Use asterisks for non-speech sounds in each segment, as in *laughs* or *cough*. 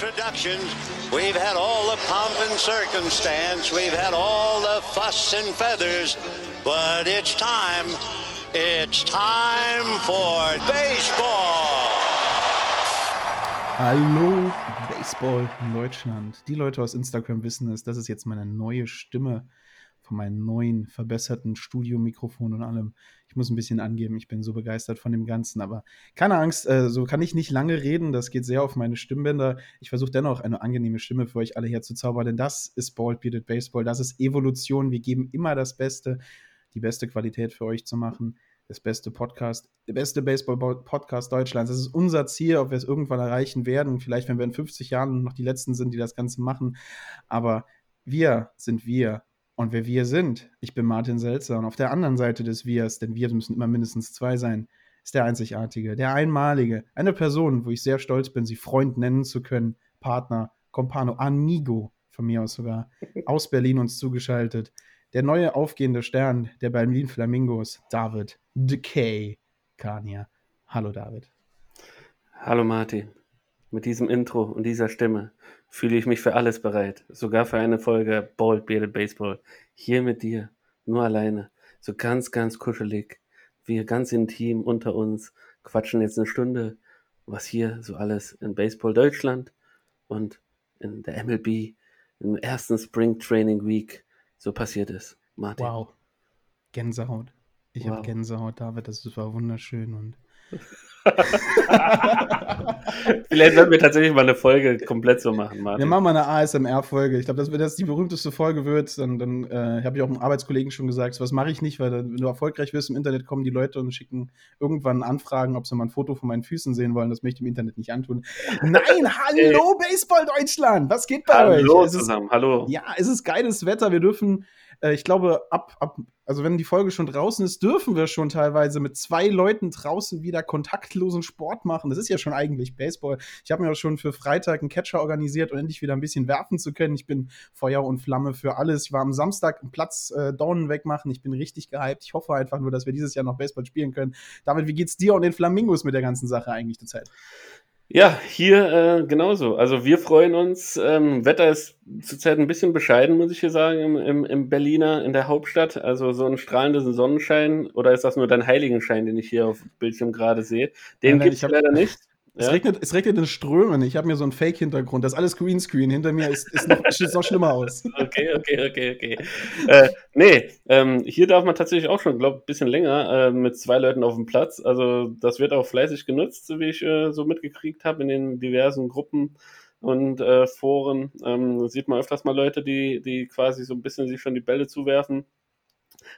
Introductions. We've had all the pomp and circumstance. We've had all the fuss and feathers. But it's time. It's time for baseball. Hallo, Baseball Deutschland. Die Leute aus Instagram wissen es, das ist jetzt meine neue Stimme von meinem neuen, verbesserten Studiomikrofon und allem. Ich muss ein bisschen angeben, ich bin so begeistert von dem Ganzen, aber keine Angst, äh, so kann ich nicht lange reden, das geht sehr auf meine Stimmbänder. Ich versuche dennoch eine angenehme Stimme für euch alle herzuzaubern, denn das ist Bald Bearded Baseball, das ist Evolution, wir geben immer das Beste, die beste Qualität für euch zu machen das beste Podcast, der beste Baseball-Podcast Deutschlands. Das ist unser Ziel, ob wir es irgendwann erreichen werden. Vielleicht, wenn wir in 50 Jahren noch die Letzten sind, die das Ganze machen. Aber wir sind wir. Und wer wir sind, ich bin Martin Selzer. Und auf der anderen Seite des Wirs, denn wir müssen immer mindestens zwei sein, ist der Einzigartige, der Einmalige. Eine Person, wo ich sehr stolz bin, sie Freund nennen zu können, Partner, Compano, Amigo, von mir aus sogar, *laughs* aus Berlin uns zugeschaltet der neue aufgehende Stern der Berlin Flamingos, David Decay Kania. Hallo David. Hallo Martin. Mit diesem Intro und dieser Stimme fühle ich mich für alles bereit. Sogar für eine Folge Bald Bearded Baseball. Hier mit dir. Nur alleine. So ganz, ganz kuschelig. Wir ganz intim unter uns quatschen jetzt eine Stunde, was hier so alles in Baseball Deutschland und in der MLB im ersten Spring Training Week so passiert ist. Martin. Wow. Gänsehaut. Ich wow. habe Gänsehaut, David, das war wunderschön und *laughs* Vielleicht sollten wir tatsächlich mal eine Folge komplett so machen, Martin. Wir machen mal eine ASMR-Folge. Ich glaube, wenn das die berühmteste Folge wird, dann, dann äh, habe ich auch einem Arbeitskollegen schon gesagt, was mache ich nicht, weil wenn du erfolgreich wirst im Internet, kommen die Leute und schicken irgendwann Anfragen, ob sie mal ein Foto von meinen Füßen sehen wollen. Das möchte ich im Internet nicht antun. Nein, *laughs* hallo Baseball Deutschland! Was geht bei hallo euch? Hallo zusammen, hallo. Ja, es ist geiles Wetter. Wir dürfen äh, ich glaube, ab, ab, also wenn die Folge schon draußen ist, dürfen wir schon teilweise mit zwei Leuten draußen wieder kontaktlosen Sport machen. Das ist ja schon eigentlich Baseball. Ich habe mir auch schon für Freitag einen Catcher organisiert, um endlich wieder ein bisschen werfen zu können. Ich bin Feuer und Flamme für alles. Ich war am Samstag einen Platz äh, Daunen wegmachen. Ich bin richtig gehypt. Ich hoffe einfach nur, dass wir dieses Jahr noch Baseball spielen können. David, wie geht's dir und den Flamingos mit der ganzen Sache eigentlich zurzeit? Ja, hier äh, genauso. Also wir freuen uns. Ähm, Wetter ist zurzeit ein bisschen bescheiden, muss ich hier sagen, im, im, im Berliner, in der Hauptstadt. Also so ein strahlender Sonnenschein. Oder ist das nur dein Heiligenschein, den ich hier auf dem Bildschirm gerade sehe? Den gibt es leider nicht. Es, ja? regnet, es regnet in Strömen. Ich habe mir so einen Fake-Hintergrund. Das ist alles Greenscreen. Hinter mir ist, ist noch, sieht noch schlimmer aus. *laughs* Okay, okay, okay, okay. äh, nee, ähm, hier darf man tatsächlich auch schon, glaube ich, ein bisschen länger äh, mit zwei Leuten auf dem Platz. Also das wird auch fleißig genutzt, so wie ich äh, so mitgekriegt habe in den diversen Gruppen und äh, Foren. Ähm, sieht man öfters mal Leute, die, die quasi so ein bisschen sich schon die Bälle zuwerfen.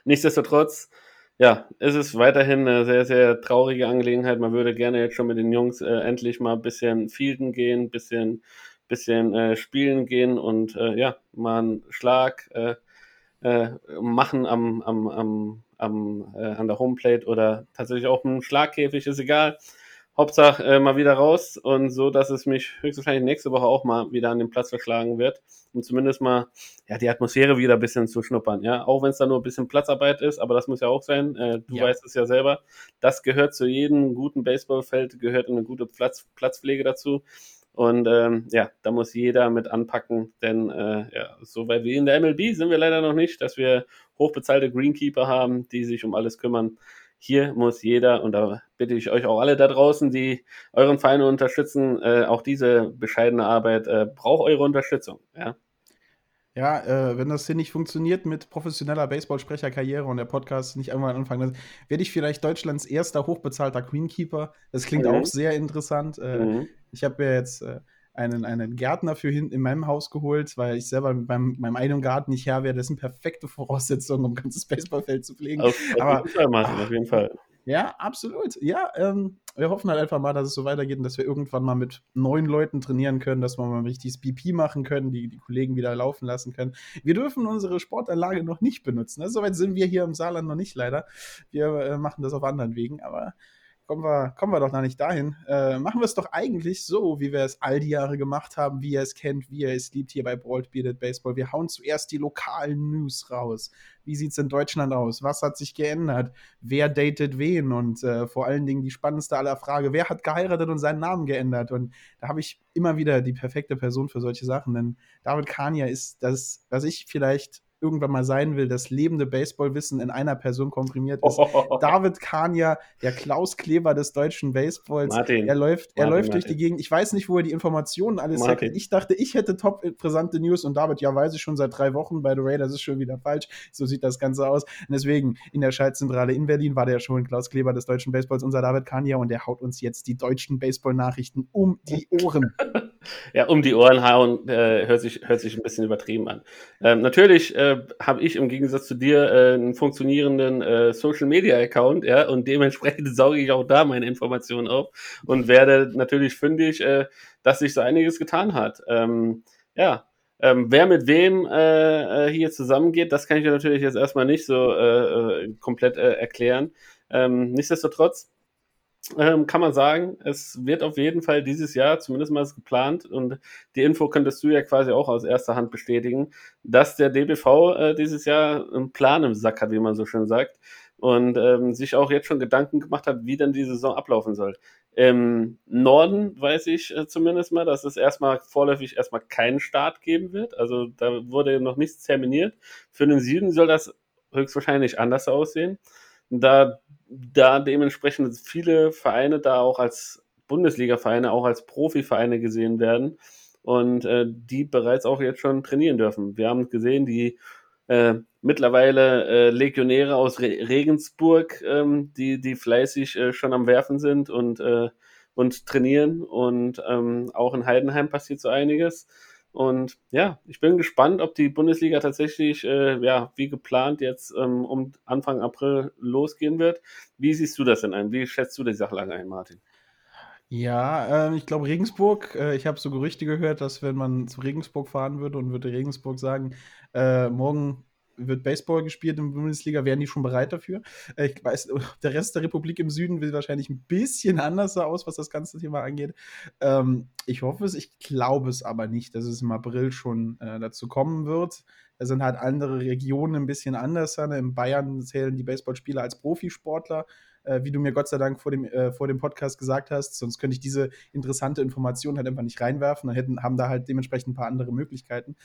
Nichtsdestotrotz ja, es ist weiterhin eine sehr, sehr traurige Angelegenheit. Man würde gerne jetzt schon mit den Jungs äh, endlich mal ein bisschen fielden gehen, bisschen, bisschen äh, spielen gehen und äh, ja, mal einen Schlag äh, äh, machen am, am, am, am, äh, an der Homeplate oder tatsächlich auch einen Schlagkäfig, ist egal. Hauptsache äh, mal wieder raus und so, dass es mich höchstwahrscheinlich nächste Woche auch mal wieder an den Platz verschlagen wird, um zumindest mal ja die Atmosphäre wieder ein bisschen zu schnuppern. Ja, auch wenn es da nur ein bisschen Platzarbeit ist, aber das muss ja auch sein. Äh, du ja. weißt es ja selber. Das gehört zu jedem guten Baseballfeld, gehört eine gute Platz, Platzpflege dazu. Und ähm, ja, da muss jeder mit anpacken, denn äh, ja, so weit wie in der MLB sind wir leider noch nicht, dass wir hochbezahlte Greenkeeper haben, die sich um alles kümmern hier muss jeder, und da bitte ich euch auch alle da draußen, die euren Verein unterstützen, äh, auch diese bescheidene Arbeit äh, braucht eure Unterstützung. Ja, ja äh, wenn das hier nicht funktioniert mit professioneller Baseballsprecherkarriere und der Podcast nicht einmal anfangen, dann werde ich vielleicht Deutschlands erster hochbezahlter Greenkeeper. Das klingt mhm. auch sehr interessant. Äh, mhm. Ich habe ja jetzt äh, einen, einen Gärtner für hinten in meinem Haus geholt, weil ich selber mit meinem, meinem eigenen Garten nicht her wäre. Das sind perfekte Voraussetzungen, um ein ganzes *laughs* Baseballfeld zu pflegen. Auf, auf Aber, jeden Fall, Martin, auf jeden Fall. Ja, absolut. Ja, ähm, wir hoffen halt einfach mal, dass es so weitergeht und dass wir irgendwann mal mit neuen Leuten trainieren können, dass wir mal ein richtiges BP machen können, die, die Kollegen wieder laufen lassen können. Wir dürfen unsere Sportanlage noch nicht benutzen. Also, Soweit sind wir hier im Saarland noch nicht leider. Wir äh, machen das auf anderen Wegen, aber kommen wir, kommen wir doch noch nicht dahin. Äh, machen wir es doch eigentlich so, wie wir es all die Jahre gemacht haben, wie ihr es kennt, wie ihr es liebt hier bei Broad Bearded Baseball. Wir hauen zuerst die lokalen News raus. Wie sieht es in Deutschland aus? Was hat sich geändert? Wer datet wen? Und äh, vor allen Dingen die spannendste aller Frage, wer hat geheiratet und seinen Namen geändert? Und da habe ich immer wieder die perfekte Person für solche Sachen, denn David Kania ist das, was ich vielleicht irgendwann mal sein will, das lebende Baseballwissen in einer Person komprimiert ist. Oh. *laughs* David Kania, der Klaus Kleber des deutschen Baseballs. Martin. Er läuft, er Martin, läuft durch Martin. die Gegend. Ich weiß nicht, wo er die Informationen alles hat. Ich dachte, ich hätte top brisante News und David, ja, weiß ich schon seit drei Wochen. By the way, das ist schon wieder falsch. So sieht das Ganze aus. Und deswegen, in der Schaltzentrale in Berlin war der schon Klaus Kleber des deutschen Baseballs, unser David Kania, und der haut uns jetzt die deutschen Baseball-Nachrichten um die Ohren. *laughs* ja, um die Ohren hauen, äh, hört, sich, hört sich ein bisschen übertrieben an. Ähm, natürlich äh, habe ich im Gegensatz zu dir äh, einen funktionierenden äh, Social Media Account, ja, und dementsprechend *laughs* sauge ich auch da meine Informationen auf und werde natürlich fündig, äh, dass sich so einiges getan hat. Ähm, ja, ähm, wer mit wem äh, äh hier zusammengeht, das kann ich natürlich jetzt erstmal nicht so äh, äh komplett äh, erklären. Ähm, nichtsdestotrotz ähm, kann man sagen, es wird auf jeden Fall dieses Jahr zumindest mal geplant und die Info könntest du ja quasi auch aus erster Hand bestätigen, dass der DBV äh, dieses Jahr einen Plan im Sack hat, wie man so schön sagt, und ähm, sich auch jetzt schon Gedanken gemacht hat, wie dann die Saison ablaufen soll. Im Norden weiß ich äh, zumindest mal, dass es erstmal vorläufig erstmal keinen Start geben wird. Also da wurde noch nichts terminiert. Für den Süden soll das höchstwahrscheinlich anders aussehen. Da da dementsprechend viele Vereine da auch als Bundesliga-Vereine, auch als Profivereine gesehen werden und äh, die bereits auch jetzt schon trainieren dürfen. Wir haben gesehen, die äh, mittlerweile äh, Legionäre aus Re Regensburg, ähm, die, die fleißig äh, schon am Werfen sind und, äh, und trainieren und ähm, auch in Heidenheim passiert so einiges. Und ja, ich bin gespannt, ob die Bundesliga tatsächlich, äh, ja, wie geplant jetzt ähm, um Anfang April losgehen wird. Wie siehst du das denn ein? Wie schätzt du die Sachlage ein, Martin? Ja, äh, ich glaube Regensburg, äh, ich habe so Gerüchte gehört, dass wenn man zu Regensburg fahren würde und würde Regensburg sagen, äh, morgen wird Baseball gespielt in der Bundesliga, wären die schon bereit dafür. Äh, ich weiß, *laughs* der Rest der Republik im Süden will wahrscheinlich ein bisschen anders aus, was das ganze Thema angeht. Ähm, ich hoffe es, ich glaube es aber nicht, dass es im April schon äh, dazu kommen wird. Da sind halt andere Regionen ein bisschen anders. Ne? In Bayern zählen die Baseballspieler als Profisportler, äh, wie du mir Gott sei Dank vor dem, äh, vor dem Podcast gesagt hast. Sonst könnte ich diese interessante Information halt einfach nicht reinwerfen. Dann hätten, haben da halt dementsprechend ein paar andere Möglichkeiten.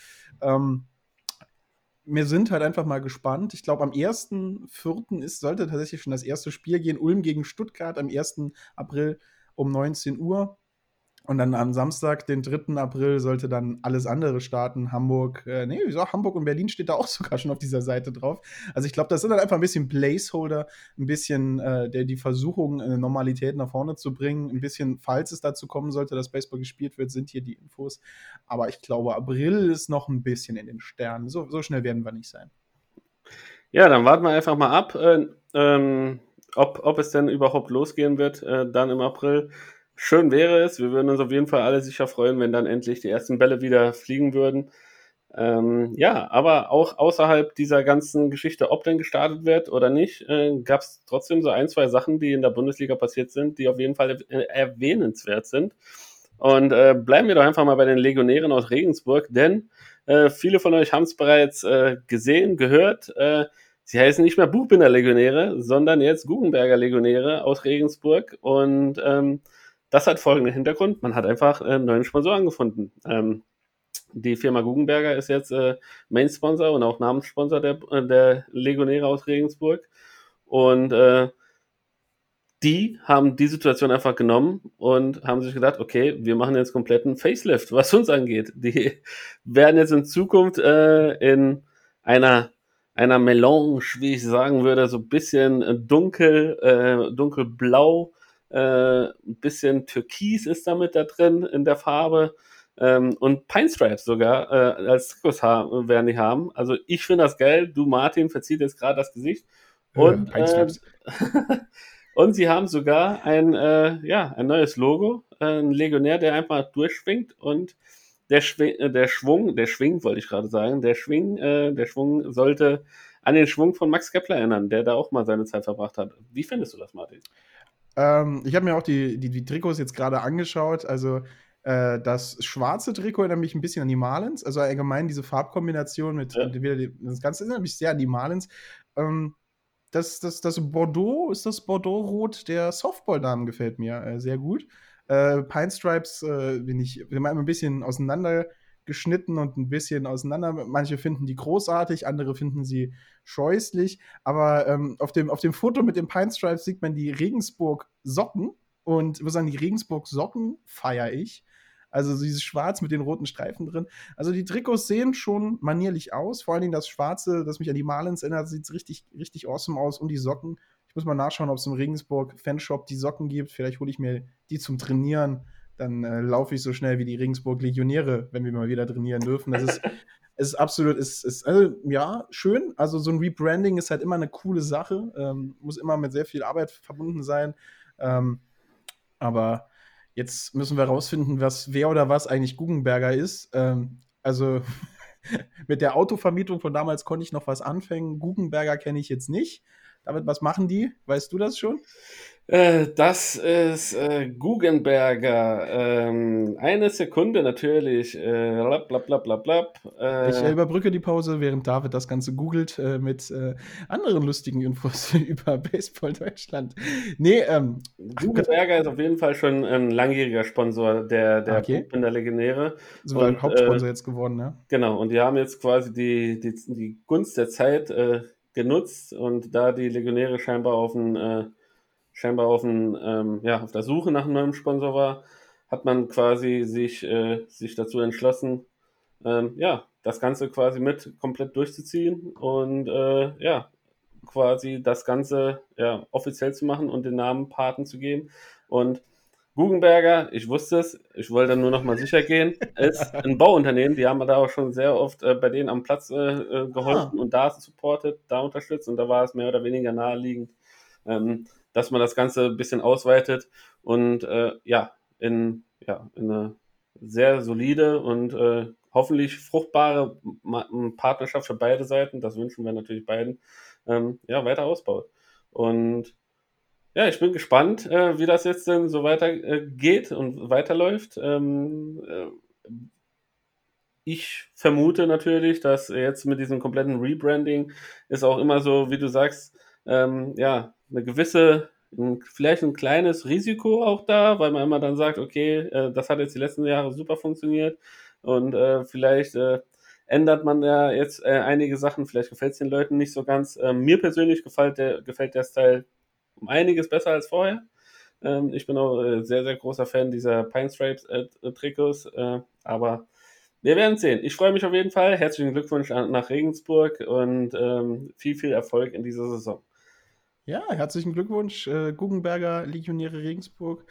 Ähm, wir sind halt einfach mal gespannt. Ich glaube, am 1.4. ist, sollte tatsächlich schon das erste Spiel gehen. Ulm gegen Stuttgart am 1. April um 19 Uhr. Und dann am Samstag, den 3. April, sollte dann alles andere starten. Hamburg, äh, nee, wieso? Hamburg und Berlin steht da auch *laughs* sogar schon auf dieser Seite drauf. Also ich glaube, das sind dann einfach ein bisschen Placeholder, ein bisschen äh, der, die Versuchung, eine Normalität nach vorne zu bringen. Ein bisschen, falls es dazu kommen sollte, dass Baseball gespielt wird, sind hier die Infos. Aber ich glaube, April ist noch ein bisschen in den Sternen. So, so schnell werden wir nicht sein. Ja, dann warten wir einfach mal ab, äh, ähm, ob, ob es denn überhaupt losgehen wird, äh, dann im April. Schön wäre es. Wir würden uns auf jeden Fall alle sicher freuen, wenn dann endlich die ersten Bälle wieder fliegen würden. Ähm, ja, aber auch außerhalb dieser ganzen Geschichte, ob denn gestartet wird oder nicht, äh, gab es trotzdem so ein, zwei Sachen, die in der Bundesliga passiert sind, die auf jeden Fall erwähnenswert sind. Und äh, bleiben wir doch einfach mal bei den Legionären aus Regensburg, denn äh, viele von euch haben es bereits äh, gesehen, gehört. Äh, sie heißen nicht mehr Buchbinder Legionäre, sondern jetzt Guggenberger Legionäre aus Regensburg. Und ähm, das hat folgenden Hintergrund. Man hat einfach äh, neuen Sponsoren gefunden. Ähm, die Firma Guggenberger ist jetzt äh, Main-Sponsor und auch Namenssponsor der, äh, der Legionäre aus Regensburg. Und äh, die haben die Situation einfach genommen und haben sich gedacht, okay, wir machen jetzt kompletten Facelift, was uns angeht. Die *laughs* werden jetzt in Zukunft äh, in einer einer Melange, wie ich sagen würde, so ein bisschen dunkel, äh, dunkelblau äh, ein bisschen Türkis ist damit da drin in der Farbe. Ähm, und Pine Stripes sogar äh, als Trikots werden die haben. Also ich finde das geil. Du, Martin, verzieht jetzt gerade das Gesicht. Und, äh, *laughs* Und sie haben sogar ein, äh, ja, ein neues Logo, äh, ein Legionär, der einfach durchschwingt und der, Schwing, der Schwung, der Schwing wollte ich gerade sagen, der Schwing, der Schwung sollte an den Schwung von Max Kepler erinnern, der da auch mal seine Zeit verbracht hat. Wie findest du das, Martin? Ähm, ich habe mir auch die, die, die Trikots jetzt gerade angeschaut. Also äh, das schwarze Trikot erinnert mich ein bisschen an die Marlins. Also allgemein diese Farbkombination mit Ja. mit- das Ganze erinnert mich sehr an die Marlins. Ähm, das, das, das Bordeaux ist das Bordeaux-Rot der Softball-Damen gefällt mir äh, sehr gut. Äh, Pine Stripes äh, bin ich haben ein bisschen auseinandergeschnitten und ein bisschen auseinander. Manche finden die großartig, andere finden sie scheußlich. Aber ähm, auf, dem, auf dem Foto mit den Pine Stripes sieht man die Regensburg-Socken. Und ich muss sagen, die Regensburg-Socken feiere ich. Also so dieses Schwarz mit den roten Streifen drin. Also die Trikots sehen schon manierlich aus. Vor allen Dingen das Schwarze, das mich an die Marlins erinnert, sieht richtig, richtig awesome aus. Und die Socken. Ich muss mal nachschauen, ob es im Regensburg Fanshop die Socken gibt. Vielleicht hole ich mir die zum Trainieren. Dann äh, laufe ich so schnell wie die Regensburg Legionäre, wenn wir mal wieder trainieren dürfen. Das ist, *laughs* ist absolut, ist, ist also, ja, schön. Also so ein Rebranding ist halt immer eine coole Sache. Ähm, muss immer mit sehr viel Arbeit verbunden sein. Ähm, aber jetzt müssen wir rausfinden, was wer oder was eigentlich Guggenberger ist. Ähm, also *laughs* mit der Autovermietung von damals konnte ich noch was anfangen. Guggenberger kenne ich jetzt nicht. David, was machen die? Weißt du das schon? Äh, das ist äh, Guggenberger. Ähm, eine Sekunde natürlich. Äh, blab, blab, blab, blab, blab. Äh, Ich äh, überbrücke die Pause, während David das Ganze googelt äh, mit anderen lustigen Infos *laughs* über Baseball Deutschland. Nee, ähm, Guggenberger ist auf jeden Fall schon ein langjähriger Sponsor der, der Okay. Buchbinder Legionäre. sogar Und, Hauptsponsor jetzt geworden, ne? Genau, und die haben jetzt quasi die, die, die Gunst der Zeit genutzt und da die Legionäre scheinbar auf ein, äh, scheinbar auf ein, ähm, ja, auf der Suche nach einem neuen Sponsor war, hat man quasi sich, äh, sich dazu entschlossen, ähm, ja, das Ganze quasi mit komplett durchzuziehen und äh, ja, quasi das Ganze ja, offiziell zu machen und den Namen Paten zu geben. Und Guggenberger, ich wusste es, ich wollte nur noch mal sicher gehen, ist ein Bauunternehmen. Die haben da auch schon sehr oft äh, bei denen am Platz äh, äh, geholfen und da supportet, da unterstützt. Und da war es mehr oder weniger naheliegend, ähm, dass man das Ganze ein bisschen ausweitet und äh, ja, in, ja, in eine sehr solide und äh, hoffentlich fruchtbare Ma- Partnerschaft für beide Seiten, das wünschen wir natürlich beiden, ähm, ja, weiter ausbaut. Und ja, ich bin gespannt, äh, wie das jetzt denn so weiter äh, und weiterläuft. Ähm, äh, ich vermute natürlich, dass jetzt mit diesem kompletten Rebranding ist auch immer so, wie du sagst, ähm, ja, eine gewisse, ein, vielleicht ein kleines Risiko auch da, weil man immer dann sagt, okay, äh, das hat jetzt die letzten Jahre super funktioniert und äh, vielleicht äh, ändert man ja jetzt äh, einige Sachen, vielleicht gefällt es den Leuten nicht so ganz. Ähm, mir persönlich gefällt der, gefällt der Style um einiges besser als vorher. Ähm, ich bin auch äh, sehr, sehr großer Fan dieser Pine Stripes äh, Trikots, äh, aber wir werden sehen. Ich freue mich auf jeden Fall. Herzlichen Glückwunsch an, nach Regensburg und ähm, viel, viel Erfolg in dieser Saison. Ja, herzlichen Glückwunsch, äh, Guggenberger Legionäre Regensburg.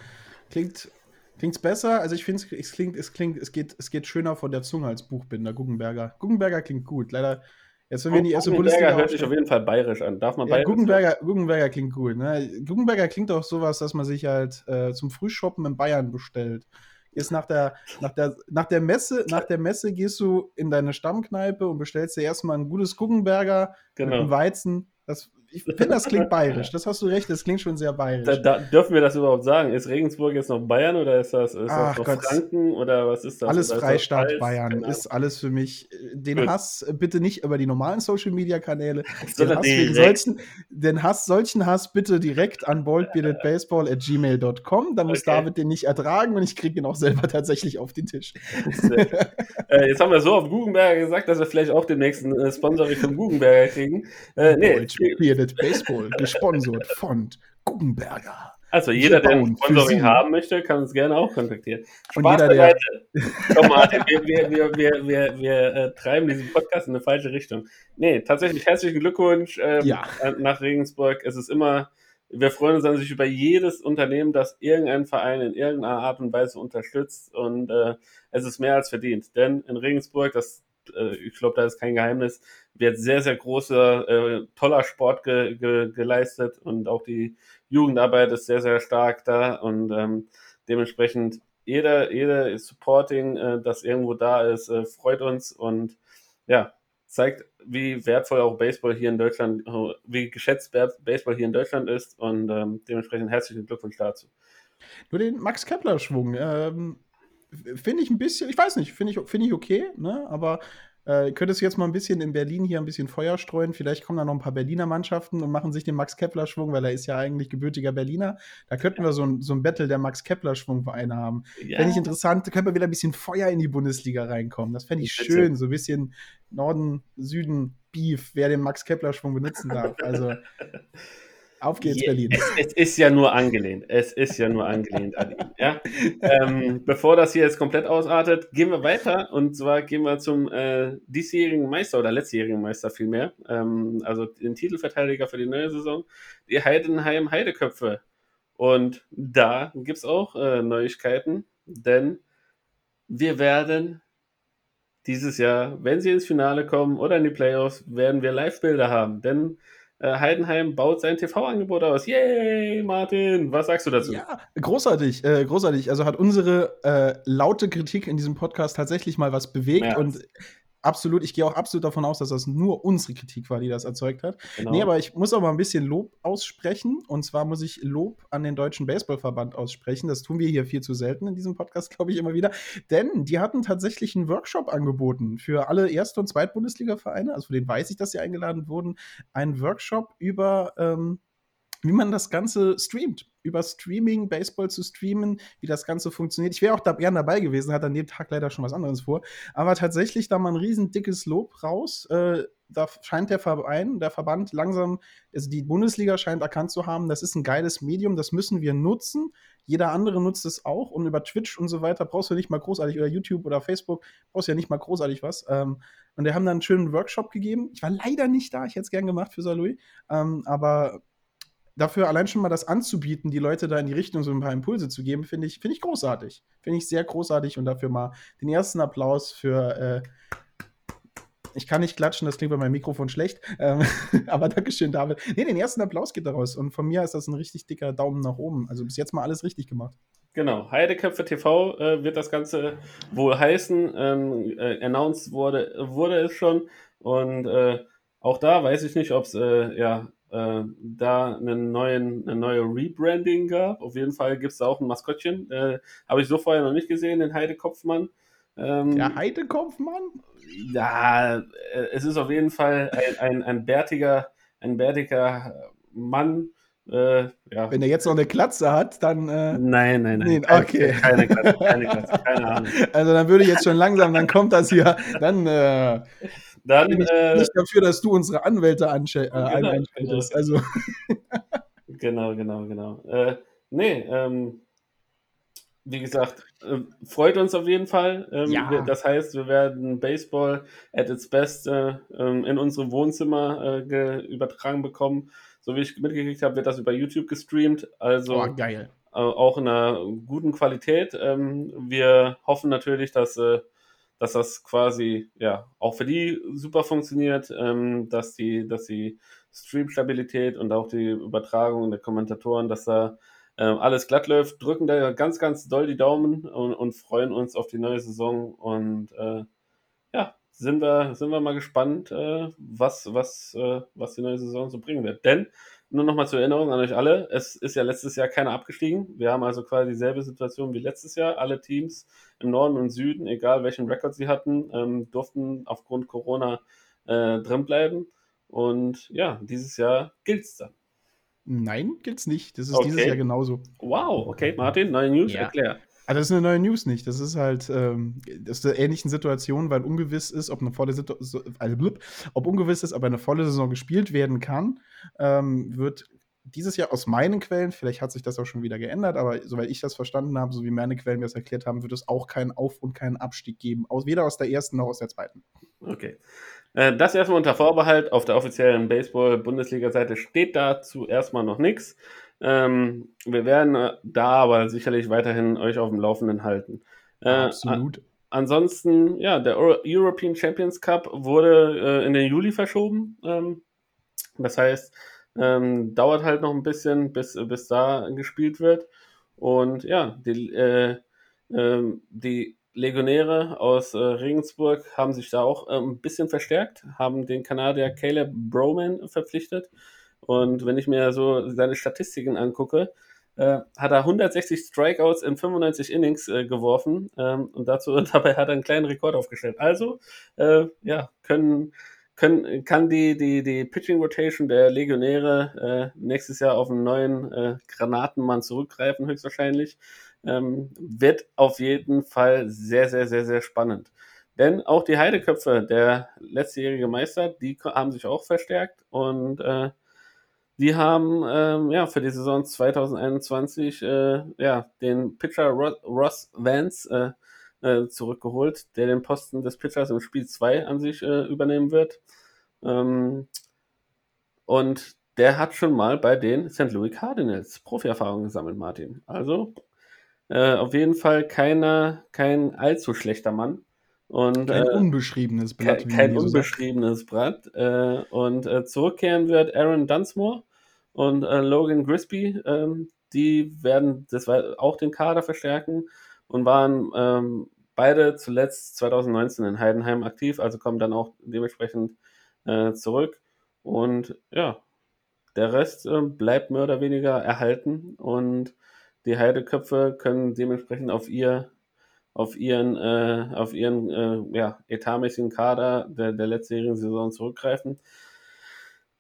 Klingt klingt's besser. Also ich finde es klingt es klingt es geht es geht schöner von der Zunge als Buchbinder Guggenberger. Guggenberger klingt gut. Leider jetzt wenn wir in die erste Bundesliga hört sich auf jeden Fall bayerisch an. Darf man ja, bayerisch Guggenberger, Guggenberger klingt gut. Ne? Guggenberger klingt auch sowas, dass man sich halt äh, zum Frühshoppen in Bayern bestellt. Ist nach der, nach, der, nach, der Messe, nach der Messe gehst du in deine Stammkneipe und bestellst dir erstmal ein gutes Guggenberger mit einem Genau. Weizen. Das, ich finde, das klingt bayerisch. Das hast du recht, das klingt schon sehr bayerisch. Da, da, dürfen wir das überhaupt sagen? Ist Regensburg jetzt noch Bayern oder ist das, ist Ach das noch Gott. Franken oder was ist das? alles ist das Freistaat Pfalz? Bayern Genau. ist alles für mich. äh, Den Gut. Hass äh, bitte nicht über die normalen Social Media Kanäle. *laughs* Den Sondern Hass, solchen, den Hass, solchen Hass bitte direkt an boldbeardedbaseball.gmail.com. Da muss Okay. David den nicht ertragen und ich kriege ihn auch selber tatsächlich auf den Tisch. Sehr. *laughs* äh, jetzt haben wir so auf Guggenberger gesagt, dass wir vielleicht auch den nächsten äh, Sponsoring von Guggenberger kriegen. Äh, nee, Bearded Baseball, gesponsert von Guggenberger. also jeder, der ein Sponsoring haben möchte, kann uns gerne auch kontaktieren. Und Spaß jeder, der- beiseite. Komm, Martin, wir, wir, wir, wir, wir, wir äh, treiben diesen Podcast in eine falsche Richtung. Nee, tatsächlich herzlichen Glückwunsch ähm, Ja. nach Regensburg. Es ist immer, wir freuen uns natürlich über jedes Unternehmen, das irgendeinen Verein in irgendeiner Art und Weise unterstützt und äh, es ist mehr als verdient. Denn in Regensburg, das äh, ich glaube, da ist kein Geheimnis, wird sehr, sehr großer, äh, toller Sport ge ge geleistet und auch die Jugendarbeit ist sehr, sehr stark da und ähm, dementsprechend jeder, jeder Supporting, äh, das irgendwo da ist, äh, freut uns und ja, zeigt, wie wertvoll auch Baseball hier in Deutschland, wie geschätzt Baseball hier in Deutschland ist und ähm, dementsprechend herzlichen Glückwunsch dazu. Nur den Max Kepler-Schwung, ähm, finde ich ein bisschen, ich weiß nicht, finde ich, find ich okay, ne? aber äh, könntest du jetzt mal ein bisschen in Berlin hier ein bisschen Feuer streuen? Vielleicht kommen da noch ein paar Berliner Mannschaften und machen sich den Max Kepler-Schwung, weil er ist ja eigentlich gebürtiger Berliner. Da könnten wir so ein, so ein Battle der Max Kepler-Schwung-Vereine haben. Ja. Fände ich interessant, da könnte man wieder ein bisschen Feuer in die Bundesliga reinkommen. Das fände ich schön, so ein bisschen Norden, Süden, Beef, wer den Max Kepler-Schwung benutzen darf. Also. *laughs* Auf geht's, Berlin. Es, es, ist ja nur angelehnt. Es ist ja nur angelehnt an ihn. Ja? *laughs* Ähm, bevor das hier jetzt komplett ausartet, gehen wir weiter. Und zwar gehen wir zum äh, diesjährigen Meister oder letztjährigen Meister vielmehr. Ähm, also den Titelverteidiger für die neue Saison, die Heidenheim Heideköpfe. Und da gibt es auch äh, Neuigkeiten, denn wir werden dieses Jahr, wenn sie ins Finale kommen oder in die Playoffs, werden wir Live-Bilder haben. Denn Heidenheim baut sein TV-Angebot aus. Yay, Martin, was sagst du dazu? Ja, großartig, äh, großartig. Also hat unsere äh, laute Kritik in diesem Podcast tatsächlich mal was bewegt Mehr und absolut, ich gehe auch absolut davon aus, dass das nur unsere Kritik war, die das erzeugt hat. Genau. Nee, aber ich muss aber ein bisschen Lob aussprechen. Und zwar muss ich Lob an den Deutschen Baseballverband aussprechen. Das tun wir hier viel zu selten in diesem Podcast, *laughs* glaube ich, immer wieder. Denn die hatten tatsächlich einen Workshop angeboten für alle Erste- und Zweitbundesliga-Vereine. Also für den weiß ich, dass sie eingeladen wurden. Ein Workshop über ähm, wie man das Ganze streamt. Über Streaming, Baseball zu streamen, wie das Ganze funktioniert. Ich wäre auch da gern dabei gewesen, hat an dem Tag leider schon was anderes vor. Aber tatsächlich da mal ein riesen dickes Lob raus. Äh, da scheint der Verein, der Verband langsam, also die Bundesliga scheint erkannt zu haben, das ist ein geiles Medium, das müssen wir nutzen. Jeder andere nutzt es auch und über Twitch und so weiter brauchst du nicht mal großartig oder YouTube oder Facebook brauchst du ja nicht mal großartig was. Ähm, und wir haben dann einen schönen Workshop gegeben. Ich war leider nicht da, ich hätte es gern gemacht für Salui, ähm, aber dafür allein schon mal das anzubieten, die Leute da in die Richtung so ein paar Impulse zu geben, finde ich, find ich großartig. Finde ich sehr großartig und dafür mal den ersten Applaus für. Äh, ich kann nicht klatschen, das klingt bei meinem Mikrofon schlecht. Ähm, *laughs* aber Dankeschön, David. Nee, den ersten Applaus geht daraus. Und von mir ist das ein richtig dicker Daumen nach oben. Also bis jetzt mal alles richtig gemacht. Genau, Heideköpfe TV äh, wird das Ganze wohl heißen. Ähm, äh, announced wurde, wurde es schon. Und äh, auch da weiß ich nicht, ob es äh, ja, äh, da einen neuen, eine neue Rebranding gab. Auf jeden Fall gibt es da auch ein Maskottchen. Äh, Habe ich so vorher noch nicht gesehen, den Heidekopfmann. Ähm, Der Heidekopfmann? Ja, äh, es ist auf jeden Fall ein, ein, ein bärtiger, ein bärtiger Mann. Äh, ja. Wenn er jetzt noch eine Klatze hat, dann. Äh, nein, nein, nein. Nee, okay. Keine, Klatze, keine Klatze, keine Ahnung. *laughs* Also dann würde ich jetzt schon langsam, dann kommt das hier, dann äh, dann, ich äh, nicht dafür, dass du unsere Anwälte äh, genau. Genau. Also. *laughs* genau, genau, genau. Äh, nee, ähm, wie gesagt, äh, freut uns auf jeden Fall. Ähm, ja. wir, das heißt, wir werden Baseball at its best äh, ähm, in unserem Wohnzimmer äh, übertragen bekommen. So wie ich mitgekriegt habe, wird das über YouTube gestreamt. Also oh, geil. auch in einer guten Qualität. Ähm, wir hoffen natürlich, dass dass das quasi ja auch für die super funktioniert, ähm, dass die, dass die Stream-Stabilität und auch die Übertragung der Kommentatoren, dass da äh, alles glatt läuft, drücken da ganz, ganz doll die Daumen und, und freuen uns auf die neue Saison und äh, ja, sind wir, sind wir mal gespannt, äh, was, was, äh, was die neue Saison so bringen wird. Denn nur nochmal zur Erinnerung an euch alle, es ist ja letztes Jahr keiner abgestiegen. Wir haben also quasi dieselbe Situation wie letztes Jahr. Alle Teams im Norden und Süden, egal welchen Rekord sie hatten, ähm, durften aufgrund Corona äh, drin bleiben. Und ja, dieses Jahr gilt es dann. Nein, gilt es nicht. Das ist okay. dieses Jahr genauso. Wow, okay, Martin, neue News, ja. erklär. Also das ist eine neue News nicht. Das ist halt ähm, das ist eine ähnlichen Situation, weil ungewiss ist, ob eine volle Saison, also ob ungewiss ist, ob eine volle Saison gespielt werden kann, ähm, wird dieses Jahr aus meinen Quellen, vielleicht hat sich das auch schon wieder geändert, aber soweit ich das verstanden habe, so wie meine Quellen mir das erklärt haben, wird es auch keinen Auf- und keinen Abstieg geben, aus, weder aus der ersten noch aus der zweiten. Okay. Äh, das erstmal unter Vorbehalt. Auf der offiziellen Baseball-Bundesliga-Seite steht dazu erstmal noch nichts. Ähm, wir werden äh, da aber sicherlich weiterhin euch auf dem Laufenden halten. Äh, Absolut. ansonsten, ja, der European Champions Cup wurde äh, in den Juli verschoben. Ähm, das heißt, ähm, dauert halt noch ein bisschen, bis, bis da gespielt wird. Und ja, die, äh, äh, die Legionäre aus äh, Regensburg haben sich da auch äh, ein bisschen verstärkt, haben den Kanadier Caleb Broman verpflichtet. Und wenn ich mir so seine Statistiken angucke, äh, hat er 160 Strikeouts in 95 Innings äh, geworfen ähm, und dazu *laughs* dabei hat er einen kleinen Rekord aufgestellt. Also äh, ja, können, können, kann die, die, die Pitching Rotation der Legionäre äh, nächstes Jahr auf einen neuen äh, Granatenmann zurückgreifen, höchstwahrscheinlich. Ähm, wird auf jeden Fall sehr, sehr, sehr, sehr spannend. Denn auch die Heideköpfe, der letztjährige Meister, die haben sich auch verstärkt und äh, die haben ähm, ja für die Saison 2021 äh, ja den Pitcher Ross Vance äh, äh, zurückgeholt, der den Posten des Pitchers im Spiel 2 an sich äh, übernehmen wird. Ähm, und der hat schon mal bei den St. Louis Cardinals Profi-Erfahrung gesammelt, Martin. Also äh, auf jeden Fall keiner, kein allzu schlechter Mann. Und, kein äh, unbeschriebenes Blatt. Kein, kein unbeschriebenes Blatt. Äh, und äh, zurückkehren wird Aaron Dunsmore und äh, Logan Grisby. Ähm, die werden das war auch den Kader verstärken und waren ähm, beide zuletzt 2019 in Heidenheim aktiv, also kommen dann auch dementsprechend äh, zurück. Und ja, der Rest äh, bleibt mehr oder weniger erhalten und die Heideköpfe können dementsprechend auf ihr auf ihren, äh, auf ihren äh, ja, etatmäßigen Kader der, der letztjährigen Saison zurückgreifen.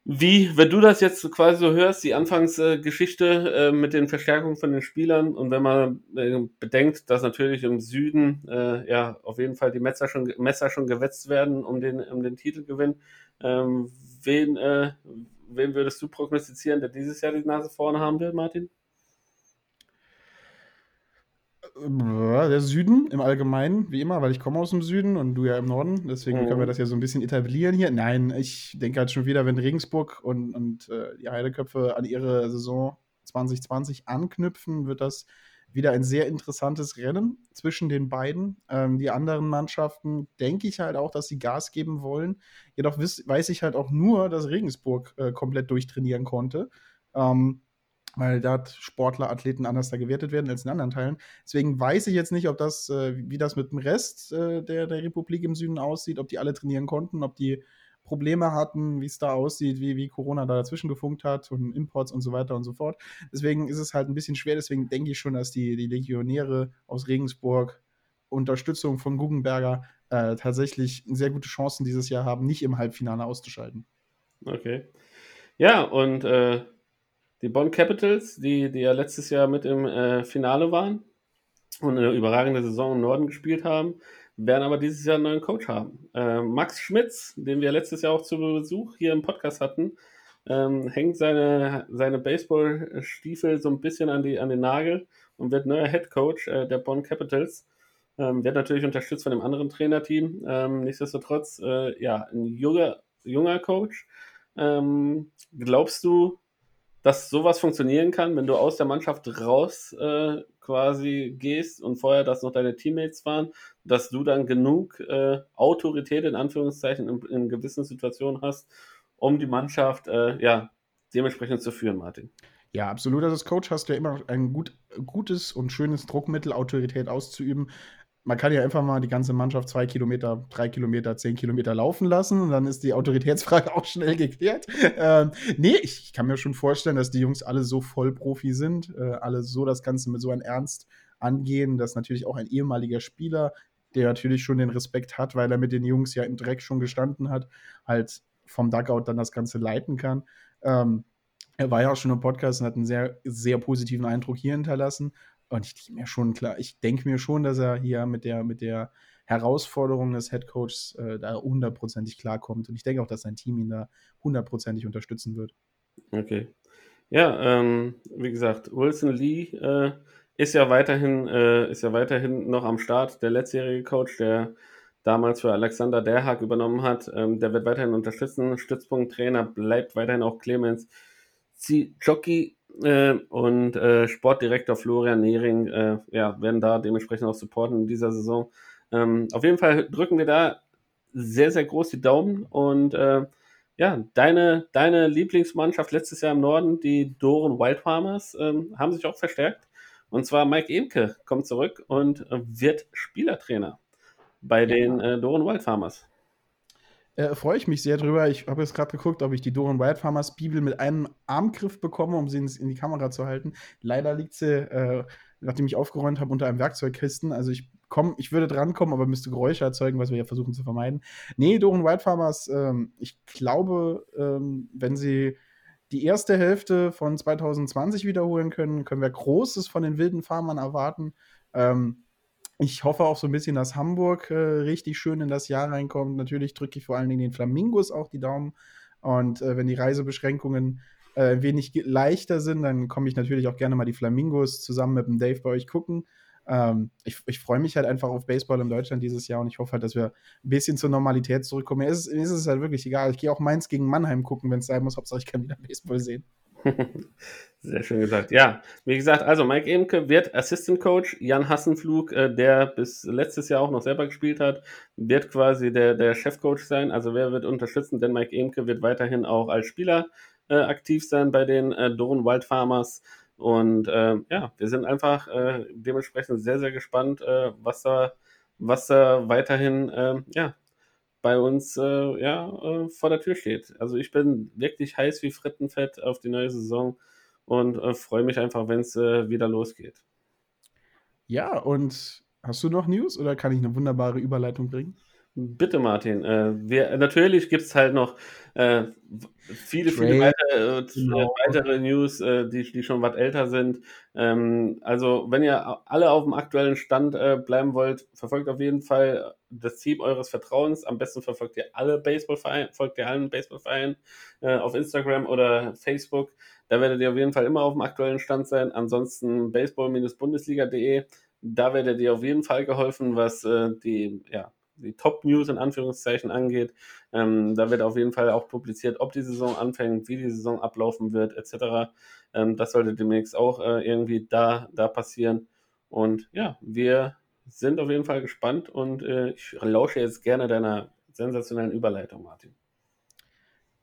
Wie, wenn du das jetzt quasi so hörst, die Anfangsgeschichte äh, mit den Verstärkungen von den Spielern und wenn man äh, bedenkt, dass natürlich im Süden äh, ja auf jeden Fall die Messer schon, Messer schon gewetzt werden um den, um den Titelgewinn, ähm, wen, äh, wen würdest du prognostizieren, der dieses Jahr die Nase vorne haben will, Martin? Der Süden im Allgemeinen, wie immer, weil ich komme aus dem Süden und du ja im Norden. Deswegen mhm. können wir das ja so ein bisschen etablieren hier. Nein, ich denke halt schon wieder, wenn Regensburg und, und äh, die Heideköpfe an ihre Saison 2020 anknüpfen, wird das wieder ein sehr interessantes Rennen zwischen den beiden. Ähm, die anderen Mannschaften denke ich halt auch, dass sie Gas geben wollen. Jedoch weiß ich halt auch nur, dass Regensburg äh, komplett durchtrainieren konnte. Ähm, weil da Sportler, Athleten anders da gewertet werden als in anderen Teilen. Deswegen weiß ich jetzt nicht, ob das, äh, wie das mit dem Rest äh, der, der Republik im Süden aussieht, ob die alle trainieren konnten, ob die Probleme hatten, wie es da aussieht, wie, wie Corona da dazwischen gefunkt hat und Imports und so weiter und so fort. Deswegen ist es halt ein bisschen schwer. Deswegen denke ich schon, dass die, die Legionäre aus Regensburg Unterstützung von Guggenberger äh, tatsächlich sehr gute Chancen dieses Jahr haben, nicht im Halbfinale auszuschalten. Okay. Ja, und äh, die Bonn Capitals, die, die ja letztes Jahr mit im äh, Finale waren und eine überragende Saison im Norden gespielt haben, werden aber dieses Jahr einen neuen Coach haben. Äh, Max Schmitz, den wir letztes Jahr auch zu Besuch hier im Podcast hatten, ähm, hängt seine, seine Baseballstiefel so ein bisschen an, die, an den Nagel und wird neuer Head Coach äh, der Bonn Capitals. Ähm, wird natürlich unterstützt von dem anderen Trainerteam. Ähm, nichtsdestotrotz, äh, ja, ein junger, junger Coach. Ähm, glaubst du, dass sowas funktionieren kann, wenn du aus der Mannschaft raus äh, quasi gehst und vorher das noch deine Teammates waren, dass du dann genug äh, Autorität in Anführungszeichen in, in, gewissen Situationen hast, um die Mannschaft äh, ja dementsprechend zu führen, Martin. Ja, absolut. Als Coach hast du ja immer ein gut, gutes und schönes Druckmittel, Autorität auszuüben man kann ja einfach mal die ganze Mannschaft zwei Kilometer, drei Kilometer, zehn Kilometer laufen lassen und dann ist die Autoritätsfrage *laughs* auch schnell geklärt. Ähm, nee, ich, ich, kann mir schon vorstellen, dass die Jungs alle so voll Profi sind, äh, alle so das Ganze mit so einem Ernst angehen, dass natürlich auch ein ehemaliger Spieler, der natürlich schon den Respekt hat, weil er mit den Jungs ja im Dreck schon gestanden hat, halt vom Dugout dann das Ganze leiten kann. Ähm, er war ja auch schon im Podcast und hat einen sehr, sehr positiven Eindruck hier hinterlassen. Und ich denke mir schon klar, ich denke mir schon, dass er hier mit der, mit der Herausforderung des Headcoachs äh, da hundertprozentig klarkommt. Und ich denke auch, dass sein Team ihn da hundertprozentig unterstützen wird. Okay. Ja, ähm, wie gesagt, Wilson Lee äh, ist ja weiterhin, äh, ist ja weiterhin noch am Start, der letztjährige Coach, der damals für Alexander Derhag übernommen hat. Ähm, der wird weiterhin unterstützen. Stützpunkttrainer bleibt weiterhin auch Clemens Jockey äh, und äh, Sportdirektor Florian Nehring äh, ja, werden da dementsprechend auch supporten in dieser Saison. Ähm, auf jeden Fall drücken wir da sehr, sehr groß die Daumen und äh, ja, deine, deine Lieblingsmannschaft letztes Jahr im Norden, die Doren Wild Farmers, ähm, haben sich auch verstärkt. Und zwar Mike Emke kommt zurück und wird Spielertrainer bei den äh, Doren Wild Farmers. Äh, Freue ich mich sehr drüber. Ich habe jetzt gerade geguckt, ob ich die Doren Wild Farmers Bibel mit einem Armgriff bekomme, um sie in, die Kamera zu halten. Leider liegt sie, äh, nachdem ich aufgeräumt habe, unter einem Werkzeugkisten. Also ich komm, ich würde drankommen, aber müsste Geräusche erzeugen, was wir ja versuchen zu vermeiden. Nee, Doren Wild Farmers, ähm, ich glaube, ähm, wenn sie die erste Hälfte von 2020 wiederholen können, können wir Großes von den wilden Farmern erwarten. Ähm, ich hoffe auch so ein bisschen, dass Hamburg äh, richtig schön in das Jahr reinkommt. Natürlich drücke ich vor allen Dingen den Flamingos auch die Daumen. Und äh, wenn die Reisebeschränkungen äh, ein wenig leichter sind, dann komme ich natürlich auch gerne mal die Flamingos zusammen mit dem Dave bei euch gucken. Ähm, ich, ich freue mich halt einfach auf Baseball in Deutschland dieses Jahr und ich hoffe halt, dass wir ein bisschen zur Normalität zurückkommen. Mir ist, ist es halt wirklich egal. Ich gehe auch Mainz gegen Mannheim gucken, wenn es sein muss. Hauptsache, ich kann wieder Baseball sehen. *laughs* Sehr schön gesagt. Ja, wie gesagt, also Mike Emke wird Assistant Coach. Jan Hassenflug, äh, der bis letztes Jahr auch noch selber gespielt hat, wird quasi der, der Chefcoach sein. Also wer wird unterstützen? Denn Mike Emke wird weiterhin auch als Spieler äh, aktiv sein bei den äh, Doren Wild Farmers. Und äh, ja, wir sind einfach äh, dementsprechend sehr, sehr gespannt, äh, was da, was da weiterhin äh, ja, bei uns äh, ja, äh, vor der Tür steht. Also ich bin wirklich heiß wie Frittenfett auf die neue Saison und äh, freue mich einfach, wenn es äh, wieder losgeht. Ja, und hast du noch News oder kann ich eine wunderbare Überleitung bringen? Bitte, Martin. Äh, wir, natürlich gibt es halt noch äh, viele, viele weitere, äh, genau. weitere News, äh, die, die schon was älter sind. Ähm, also, wenn ihr alle auf dem aktuellen Stand äh, bleiben wollt, verfolgt auf jeden Fall das Team eures Vertrauens. Am besten verfolgt ihr alle Baseballvereine, folgt ihr allen Baseballvereinen äh, auf Instagram oder Facebook. Da werdet ihr auf jeden Fall immer auf dem aktuellen Stand sein. Ansonsten baseball-bundesliga.de. Da werdet ihr auf jeden Fall geholfen, was die ja, die Top-News in Anführungszeichen angeht. Ähm, da wird auf jeden Fall auch publiziert, ob die Saison anfängt, wie die Saison ablaufen wird, etc. Ähm, das sollte demnächst auch äh, irgendwie da, da passieren. Und ja, wir sind auf jeden Fall gespannt und äh, ich lausche jetzt gerne deiner sensationellen Überleitung, Martin.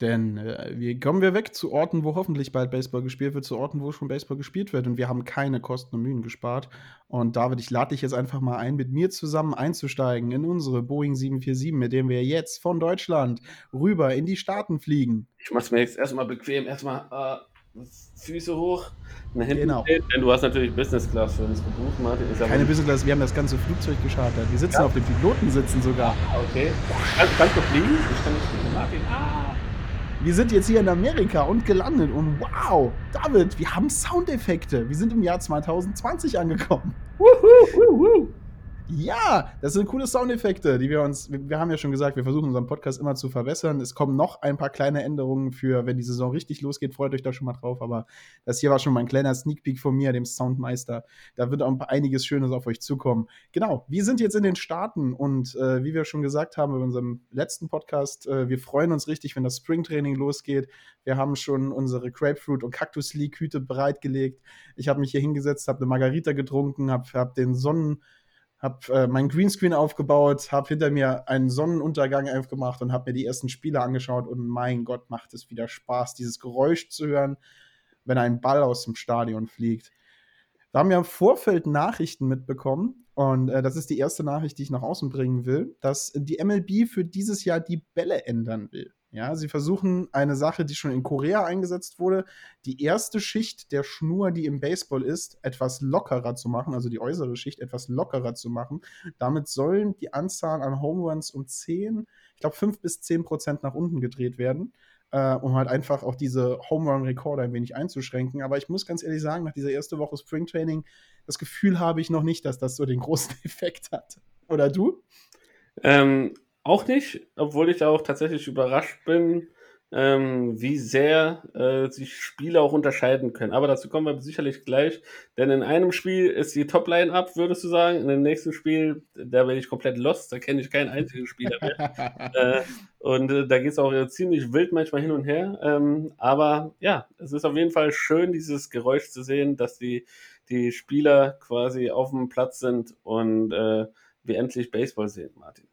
Denn äh, wir kommen wir weg zu Orten, wo hoffentlich bald Baseball gespielt wird, zu Orten, wo schon Baseball gespielt wird. Und wir haben keine Kosten und Mühen gespart. Und David, ich lade dich jetzt einfach mal ein, mit mir zusammen einzusteigen in unsere Boeing 747, mit dem wir jetzt von Deutschland rüber in die Staaten fliegen. Ich mach's mir jetzt erstmal bequem, erstmal äh, Füße hoch, nach hinten genau. Steht, denn du hast natürlich Business Class für uns gebucht, Martin. Keine Business Class, wir haben das ganze Flugzeug geschartert. Wir sitzen ja. auf dem Pilotensitzen sogar. Ah, okay. Kannst, kannst du fliegen? Ich kann nicht fliegen, Martin. Ah! Wir sind jetzt hier in Amerika und gelandet und wow, David, wir haben Soundeffekte. Wir sind im Jahr 2020 angekommen. Wuhu, wuhu. Ja, das sind coole Soundeffekte, die wir uns, wir haben ja schon gesagt, wir versuchen unseren Podcast immer zu verbessern. Es kommen noch ein paar kleine Änderungen für, wenn die Saison richtig losgeht, freut euch da schon mal drauf. Aber das hier war schon mal ein kleiner Sneak Peek von mir, dem Soundmeister. Da wird auch einiges Schönes auf euch zukommen. Genau, wir sind jetzt in den Staaten und äh, wie wir schon gesagt haben in unserem letzten Podcast, äh, wir freuen uns richtig, wenn das Springtraining losgeht. Wir haben schon unsere Grapefruit und Cactus League Hüte bereitgelegt. Ich habe mich hier hingesetzt, habe eine Margarita getrunken, habe hab den Sonnen habe äh, mein Greenscreen aufgebaut, habe hinter mir einen Sonnenuntergang aufgemacht und habe mir die ersten Spiele angeschaut und mein Gott, macht es wieder Spaß, dieses Geräusch zu hören, wenn ein Ball aus dem Stadion fliegt. Da haben wir im Vorfeld Nachrichten mitbekommen und äh, das ist die erste Nachricht, die ich nach außen bringen will, dass die MLB für dieses Jahr die Bälle ändern will. Ja, sie versuchen eine Sache, die schon in Korea eingesetzt wurde, die erste Schicht der Schnur, die im Baseball ist, etwas lockerer zu machen, also die äußere Schicht etwas lockerer zu machen. Damit sollen die Anzahl an Home Runs um 10, ich glaube 5 bis 10 Prozent nach unten gedreht werden, äh, um halt einfach auch diese Home Run-Rekorde ein wenig einzuschränken. Aber ich muss ganz ehrlich sagen, nach dieser ersten Woche Spring Training, das Gefühl habe ich noch nicht, dass das so den *laughs* großen Effekt hat. Oder du? Ähm, auch nicht, obwohl ich auch tatsächlich überrascht bin, ähm, wie sehr äh, sich Spiele auch unterscheiden können. Aber dazu kommen wir sicherlich gleich, denn in einem Spiel ist die Topline ab, würdest du sagen. In dem nächsten Spiel, da bin ich komplett lost, da kenne ich keinen einzigen Spieler mehr. *laughs* äh, und äh, da geht es auch äh, ziemlich wild manchmal hin und her. Ähm, aber ja, es ist auf jeden Fall schön, dieses Geräusch zu sehen, dass die, die Spieler quasi auf dem Platz sind und äh, wir endlich Baseball sehen, Martin.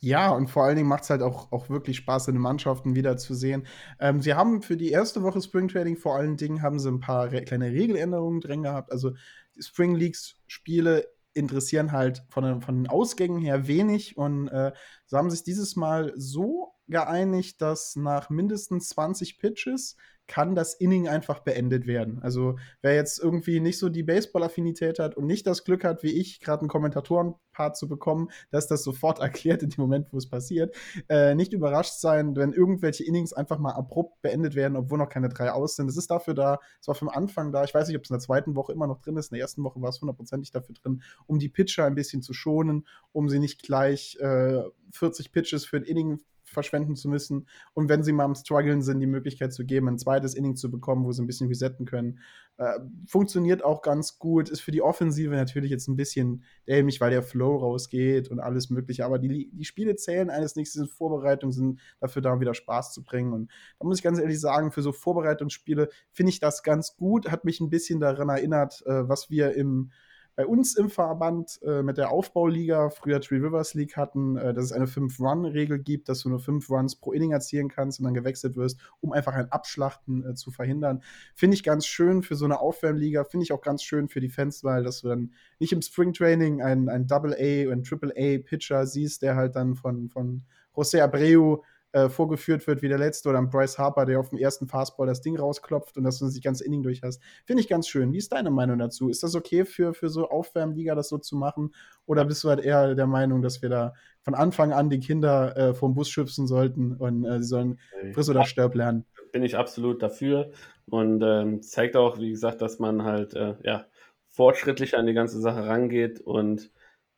Ja, und vor allen Dingen macht es halt auch, auch wirklich Spaß, in den Mannschaften wieder zu sehen. Ähm, sie haben für die erste Woche Spring Trading vor allen Dingen haben sie ein paar re kleine Regeländerungen drin gehabt. Also Spring Leagues Spiele interessieren halt von den, von den Ausgängen her wenig und äh, sie haben sich dieses Mal so geeinigt, dass nach mindestens 20 Pitches kann das Inning einfach beendet werden. Also wer jetzt irgendwie nicht so die Baseball-Affinität hat und nicht das Glück hat, wie ich, gerade einen Kommentatoren-Part zu bekommen, dass das sofort *laughs* erklärt in dem Moment, wo es passiert, äh, nicht überrascht sein, wenn irgendwelche Innings einfach mal abrupt beendet werden, obwohl noch keine drei aus sind. Es ist dafür da, es war vom Anfang da, ich weiß nicht, ob es in der zweiten Woche immer noch drin ist, in der ersten Woche war es hundertprozentig dafür drin, um die Pitcher ein bisschen zu schonen, um sie nicht gleich äh, 40 Pitches für ein Inning verschwenden zu müssen. Und wenn sie mal am Struggeln sind, die Möglichkeit zu geben, ein zweites Inning zu bekommen, wo sie ein bisschen resetten können. Äh, funktioniert auch ganz gut, ist für die Offensive natürlich jetzt ein bisschen dämlich, weil der Flow rausgeht und alles Mögliche, aber die, die Spiele zählen eines diese Vorbereitungen sind dafür da, wieder Spaß zu bringen. Und da muss ich ganz ehrlich sagen, für so Vorbereitungsspiele finde ich das ganz gut, hat mich ein bisschen daran erinnert, äh, was wir im bei uns im Verband äh, mit der Aufbauliga, früher Three Rivers League hatten, äh, dass es eine 5-Run-Regel gibt, dass du nur 5 Runs pro Inning erzielen kannst und dann gewechselt wirst, um einfach ein Abschlachten äh, zu verhindern. Finde ich ganz schön für so eine Aufwärmliga, finde ich auch ganz schön für die Fans, weil dass du dann nicht im Springtraining ein, ein Double-A und Triple-A-Pitcher siehst, der halt dann von, von José Abreu äh, vorgeführt wird wie der letzte oder ein Bryce Harper, der auf dem ersten Fastball das Ding rausklopft und dass du das ganze Inning durch hast. Finde ich ganz schön. Wie ist deine Meinung dazu? Ist das okay für, für so Aufwärmliga, das so zu machen? Oder bist du halt eher der Meinung, dass wir da von Anfang an die Kinder äh, vom Bus schützen sollten und äh, sie sollen friss oder stirb lernen? Bin ich absolut dafür und ähm, zeigt auch, wie gesagt, dass man halt äh, ja, fortschrittlich an die ganze Sache rangeht und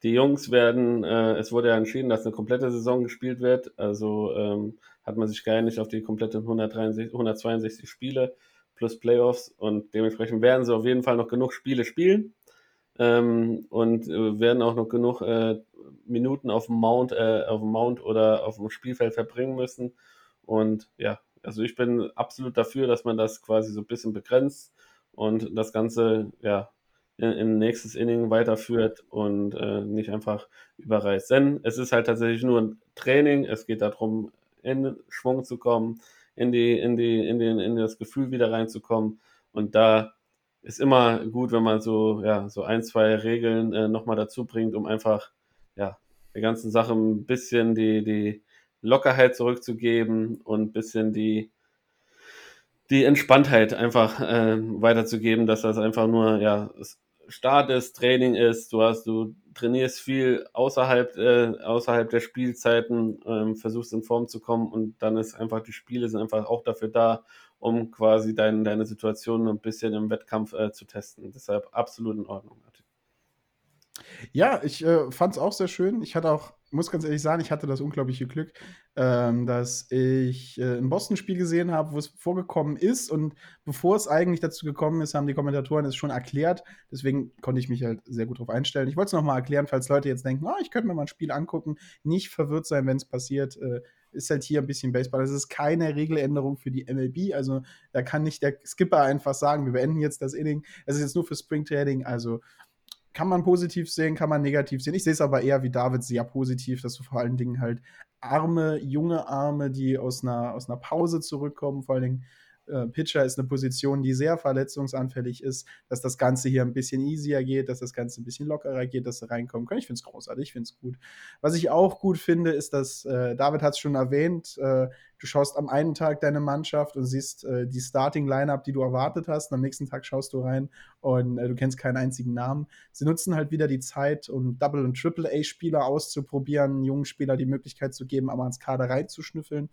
die Jungs werden, äh, es wurde ja entschieden, dass eine komplette Saison gespielt wird. Also ähm, hat man sich geeinigt auf die komplette 163, 162 Spiele plus Playoffs und dementsprechend werden sie auf jeden Fall noch genug Spiele spielen ähm, und äh, werden auch noch genug äh, Minuten auf dem Mount, äh, auf dem Mount oder auf dem Spielfeld verbringen müssen. Und ja, also ich bin absolut dafür, dass man das quasi so ein bisschen begrenzt und das Ganze ja in, nächstes Inning weiterführt und äh, nicht einfach überreißt. Denn es ist halt tatsächlich nur ein Training, es geht darum, in Schwung zu kommen, in, die, in, die, in, den, in das Gefühl wieder reinzukommen. Und da ist immer gut, wenn man so, ja, so ein, zwei Regeln äh, nochmal dazu bringt, um einfach ja, der ganzen Sache ein bisschen die, die Lockerheit zurückzugeben und ein bisschen die, die Entspanntheit einfach äh, weiterzugeben, dass das einfach nur, ja, Start ist, Training ist, du hast, du trainierst viel außerhalb, äh, außerhalb der Spielzeiten, ähm, versuchst in Form zu kommen und dann ist einfach, die Spiele sind einfach auch dafür da, um quasi dein, deine Situation ein bisschen im Wettkampf äh, zu testen. Deshalb absolut in Ordnung. Ja, ich äh, fand es auch sehr schön. Ich hatte auch, muss ganz ehrlich sagen, ich hatte das unglaubliche Glück, ähm, dass ich äh, ein Boston-Spiel gesehen habe, wo es vorgekommen ist. Und bevor es eigentlich dazu gekommen ist, haben die Kommentatoren es schon erklärt. Deswegen konnte ich mich halt sehr gut darauf einstellen. Ich wollte es nochmal erklären, falls Leute jetzt denken, oh, ich könnte mir mal ein Spiel angucken. Nicht verwirrt sein, wenn es passiert. Äh, ist halt hier ein bisschen Baseball. Das ist keine Regeländerung für die MLB. Also da kann nicht der Skipper einfach sagen, wir beenden jetzt das Inning. Es ist jetzt nur für Spring Trading. Also kann man positiv sehen, kann man negativ sehen. Ich sehe es aber eher wie David sehr positiv, dass du vor allen Dingen halt arme, junge Arme, die aus einer, aus einer Pause zurückkommen, vor allen Dingen äh, Pitcher ist eine Position, die sehr verletzungsanfällig ist, dass das Ganze hier ein bisschen easier geht, dass das Ganze ein bisschen lockerer geht, dass sie reinkommen können. Ich finde es großartig, ich finde es gut. Was ich auch gut finde, ist, dass, äh, David hat es schon erwähnt, äh, du schaust am einen Tag deine Mannschaft und siehst äh, die Starting-Lineup, die du erwartet hast, und am nächsten Tag schaust du rein und äh, du kennst keinen einzigen Namen. Sie nutzen halt wieder die Zeit, um Double- und Triple-A-Spieler auszuprobieren, jungen Spieler die Möglichkeit zu geben, aber ins Kader reinzuschnüffeln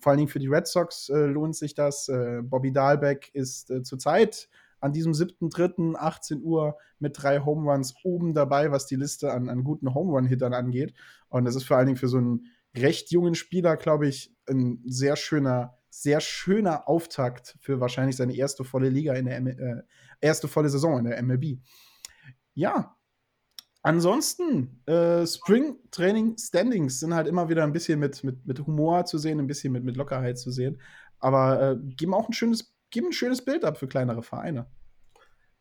vor allen Dingen für die Red Sox äh, lohnt sich das. Äh, Bobby Dahlbeck ist äh, zurzeit an diesem 7.3. 18 Uhr mit drei Home Runs oben dabei, was die Liste an, an guten Home Run-Hittern angeht. Und das ist vor allen Dingen für so einen recht jungen Spieler, glaube ich, ein sehr schöner, sehr schöner Auftakt für wahrscheinlich seine erste volle Liga in der M äh, erste volle Saison in der MLB. Ja, Ansonsten, äh, Spring Training Standings sind halt immer wieder ein bisschen mit, mit, mit Humor zu sehen, ein bisschen mit, mit Lockerheit zu sehen. Aber äh, geben auch ein schönes, geben ein schönes Bild ab für kleinere Vereine.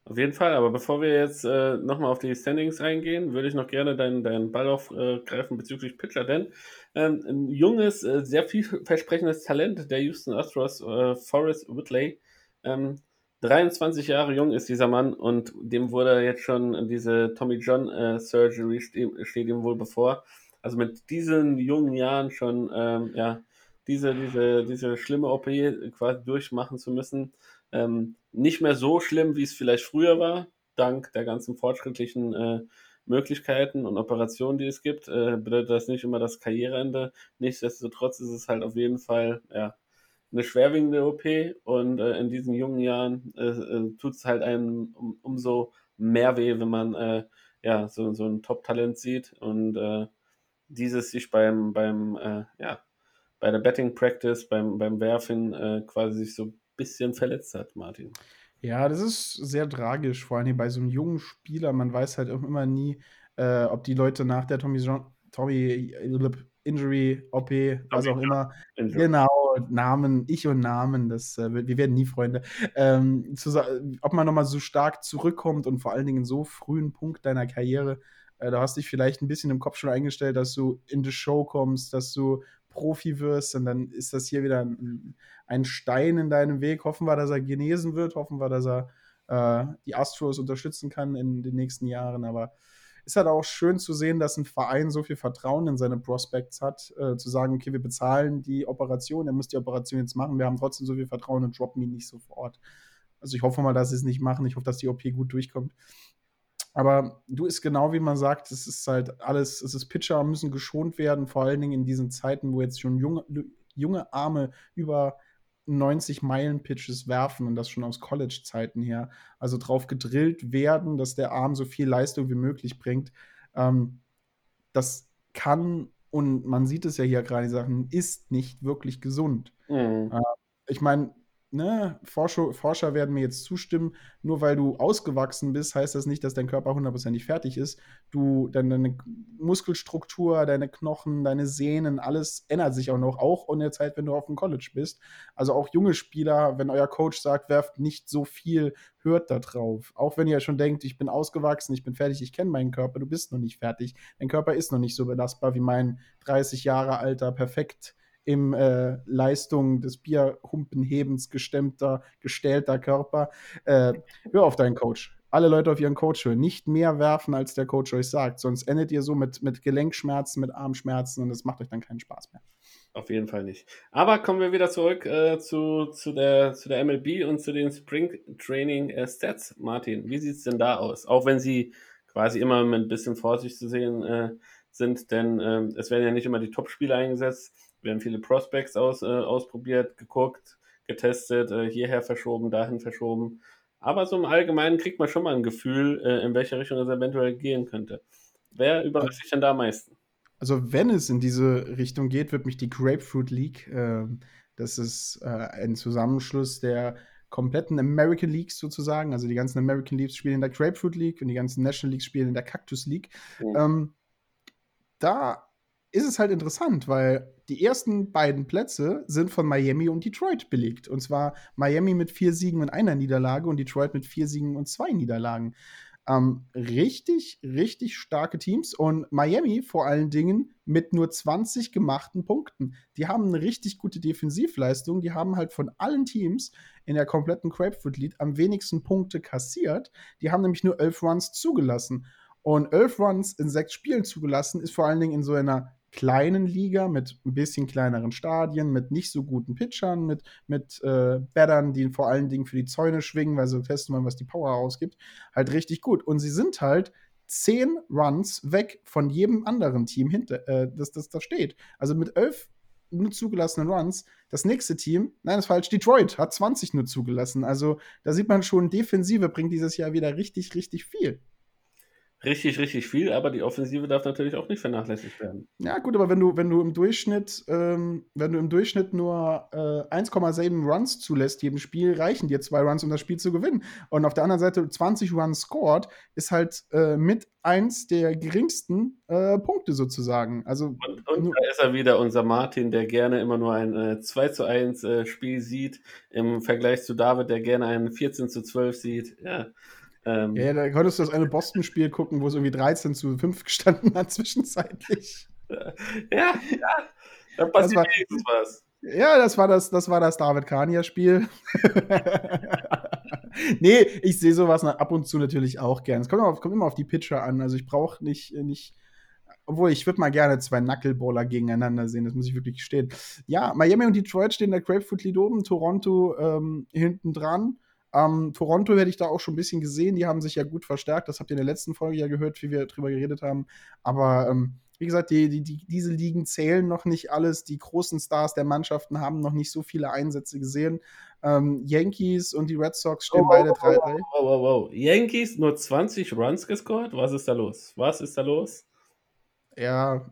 Auf jeden Fall, aber bevor wir jetzt äh, nochmal auf die Standings eingehen, würde ich noch gerne deinen, deinen Ball aufgreifen bezüglich Pitcher, denn ähm, ein junges, äh, sehr vielversprechendes Talent der Houston Astros, äh, Forrest Whitley, ähm, 23 Jahre jung ist dieser Mann und dem wurde jetzt schon diese Tommy John äh, Surgery steht, ihm wohl bevor. Also mit diesen jungen Jahren schon, ähm, ja, diese, diese, diese schlimme OP quasi durchmachen zu müssen, ähm, nicht mehr so schlimm, wie es vielleicht früher war, dank der ganzen fortschrittlichen äh, Möglichkeiten und Operationen, die es gibt, äh, bedeutet das nicht immer das Karriereende. Nichtsdestotrotz ist es halt auf jeden Fall ja, eine schwerwiegende OP und äh, in diesen jungen Jahren äh, äh tut es halt einem um, umso mehr weh, wenn man äh, ja, so, so ein Top-Talent sieht und äh, dieses sich beim, beim ja, bei der Betting Practice, beim, beim Werfen quasi sich so bisschen verletzt hat, Martin. Ja, das ist sehr tragisch, vor allem bei so einem jungen Spieler. Man weiß halt immer nie, äh, ob die Leute nach der Tommy, Tommy äh, Injury, OP, was auch immer, Injury. genau, Namen, ich und Namen, das, äh, wir werden nie Freunde, ähm, zu, ob man nochmal so stark zurückkommt und vor allen Dingen so frühen Punkt deiner Karriere, äh, da hast dich vielleicht ein bisschen im Kopf schon eingestellt, dass du in die Show kommst, dass du Profi wirst und dann ist das hier wieder ein, ein Stein in deinem Weg. Hoffen wir, dass er genesen wird, hoffen wir, dass er äh, die Astros unterstützen kann in den nächsten Jahren, aber ist halt auch schön zu sehen, dass ein Verein so viel Vertrauen in seine Prospects hat, äh, zu sagen, okay, wir bezahlen die Operation, er muss die Operation jetzt machen, wir haben trotzdem so viel Vertrauen und droppen ihn nicht sofort. Also ich hoffe mal, dass sie es nicht machen, ich hoffe, dass die OP gut durchkommt. Aber du ist genau wie man sagt, es ist halt alles, es ist Pitcher müssen geschont werden, vor allen Dingen in diesen Zeiten, wo jetzt schon junge, junge Arme über 90 Meilen Pitches werfen und das schon aus College-Zeiten her. Also drauf gedrillt werden, dass der Arm so viel Leistung wie möglich bringt. Ähm, das kann, und man sieht es ja hier gerade, die Sachen, ist nicht wirklich gesund. Mhm. Äh, ich meine, ne, Forscher, Forscher werden mir jetzt zustimmen, nur weil du ausgewachsen bist, heißt das nicht, dass dein Körper hundertprozentig fertig ist. Du, deine, deine Muskelstruktur, deine Knochen, deine Sehnen, alles ändert sich auch noch, auch in der Zeit, wenn du auf dem College bist. Also auch junge Spieler, wenn euer Coach sagt, werft nicht so viel, hört da drauf. Auch wenn ihr schon denkt, ich bin ausgewachsen, ich bin fertig, ich kenne meinen Körper, du bist noch nicht fertig. Dein Körper ist noch nicht so belastbar wie mein 30 Jahre alter, perfekt im äh, Leistung des Bierhumpenhebens gestemmter, gestählter Körper. Äh, hör auf deinen Coach. Alle Leute auf ihren Coach hören. Nicht mehr werfen, als der Coach euch sagt. Sonst endet ihr so mit, mit Gelenkschmerzen, mit Armschmerzen und es macht euch dann keinen Spaß mehr. Auf jeden Fall nicht. Aber kommen wir wieder zurück äh, zu, zu, der, zu der MLB und zu den Spring Training äh, Stats. Martin, wie sieht es denn da aus? Auch wenn sie quasi immer mit ein bisschen Vorsicht zu sehen äh, sind, denn ähm, es werden ja nicht immer die Top-Spieler eingesetzt werden viele Prospects aus, äh, ausprobiert, geguckt, getestet, äh, hierher verschoben, dahin verschoben. Aber so im Allgemeinen kriegt man schon mal ein Gefühl, äh, in welche Richtung es eventuell gehen könnte. Wer überrascht sich denn da am meisten? Also, wenn es in diese Richtung geht, wird mich die Grapefruit League, äh, das ist äh, ein Zusammenschluss der kompletten American Leagues sozusagen. Also die ganzen American Leagues spielen in der Grapefruit League und die ganzen National Leagues spielen in der Cactus League. Mhm. Ähm, da ist es halt interessant, weil die ersten beiden Plätze sind von Miami und Detroit belegt. Und zwar Miami mit vier Siegen und einer Niederlage und Detroit mit vier Siegen und zwei Niederlagen. Ähm, richtig, richtig starke Teams und Miami vor allen Dingen mit nur 20 gemachten Punkten. Die haben eine richtig gute Defensivleistung. Die haben halt von allen Teams in der kompletten Grapefruit League am wenigsten Punkte kassiert. Die haben nämlich nur elf Runs zugelassen. Und elf Runs in sechs Spielen zugelassen ist vor allen Dingen in so einer kleinen Liga mit ein bisschen kleineren Stadien, mit nicht so guten Pitchern, mit, mit äh, Battern, die vor allen Dingen für die Zäune schwingen, weil sie testen wollen, was die Power ausgibt, halt richtig gut. Und sie sind halt zehn Runs weg von jedem anderen Team, hinter, äh, das, das da steht. Also mit elf nur zugelassenen Runs. Das nächste Team, nein, das ist falsch, Detroit hat 20 nur zugelassen. Also da sieht man schon, Defensive bringt dieses Jahr wieder richtig, richtig viel richtig, richtig viel, aber die Offensive darf natürlich auch nicht vernachlässigt werden. Ja, gut, aber wenn du, wenn du im Durchschnitt, ähm, wenn du im Durchschnitt nur äh, 1,7 Runs zulässt jedem Spiel, reichen dir zwei Runs, um das Spiel zu gewinnen. Und auf der anderen Seite 20 Runs scored, ist halt äh, mit eins der geringsten äh, Punkte sozusagen. Also, und, und da ist er wieder, unser Martin, der gerne immer nur ein äh, 2 zu 1 äh, Spiel sieht, im Vergleich zu David, der gerne ein 14 zu 12 sieht. Ja. Ähm, ja, ja, da konntest du das eine Boston-Spiel gucken, wo es irgendwie 13 zu 5 gestanden hat *laughs* zwischenzeitlich. Ja, ja, da passiert wenigstens was. Ja, das war das, das war das David Kania-Spiel. *laughs* nee, ich sehe sowas ab und zu natürlich auch gern. Es kommt, immer auf, kommt immer auf die Pitcher an. Also ich brauche nicht, nicht obwohl, ich würde mal gerne zwei Knuckleballer gegeneinander sehen, das muss ich wirklich gestehen. Ja, Miami und Detroit stehen da Grapefruit Lead oben, Toronto ähm, hinten dran. Ähm, Toronto hätte ich da auch schon ein bisschen gesehen, die haben sich ja gut verstärkt, das habt ihr in der letzten Folge ja gehört, wie wir drüber geredet haben. Aber ähm, wie gesagt, die, die, die, diese Ligen zählen noch nicht alles. Die großen Stars der Mannschaften haben noch nicht so viele Einsätze gesehen. Ähm, Yankees und die Red Sox stehen oh, beide 3-3. Wow, wow, wow, wow, Yankees nur 20 Runs gescored? Was ist da los? Was ist da los? Ja.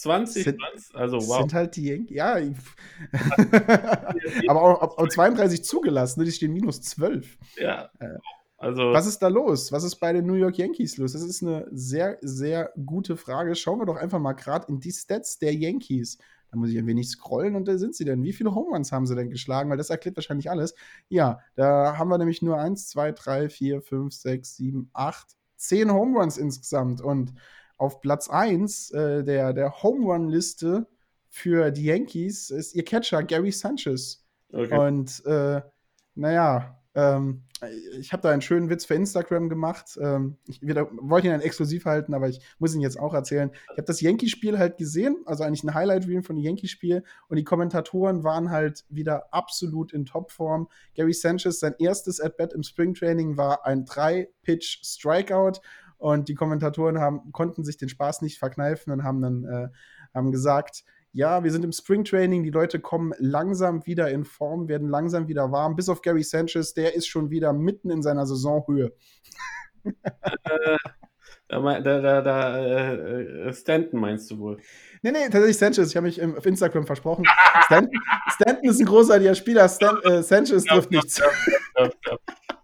20 sind? Also, wow. Sind halt die Yankees. Ja. *laughs* aber auch, auch, 32 zugelassen, ne? die stehen minus 12. Ja. Äh, also, was ist da los? Was ist bei den New York Yankees los? Das ist eine sehr, sehr gute Frage. Schauen wir doch einfach mal gerade in die Stats der Yankees. Da muss ich ein wenig scrollen und da sind sie denn. Wie viele Home Runs haben sie denn geschlagen? Weil das erklärt wahrscheinlich alles. Ja, da haben wir nämlich nur 1, 2, 3, 4, 5, 6, 7, 8, 10 Home Runs insgesamt. Und auf Platz 1 äh, der, der Home Run-Liste für die Yankees ist ihr Catcher Gary Sanchez. Okay. Und äh, naja, ähm, ich habe da einen schönen Witz für Instagram gemacht. Ähm, ich wollte ihn dann exklusiv halten, aber ich muss ihn jetzt auch erzählen. Ich habe das Yankee-Spiel halt gesehen, also eigentlich ein Highlight-Reel von dem Yankee-Spiel. Und die Kommentatoren waren halt wieder absolut in Topform. Gary Sanchez, sein erstes At-Bat im Springtraining war ein Drei-Pitch-Strikeout. Und die Kommentatoren haben, konnten sich den Spaß nicht verkneifen und haben dann äh, haben gesagt, ja, wir sind im Springtraining, die Leute kommen langsam wieder in Form, werden langsam wieder warm, bis auf Gary Sanchez, der ist schon wieder mitten in seiner Saisonhöhe. äh, da, da, da, äh, Stanton meinst du wohl? Nee, nee, tatsächlich Sanchez. Ich habe mich auf Instagram versprochen. Stanton, Stanton ist ein großartiger Spieler. Stan, äh, Sanchez trifft nichts.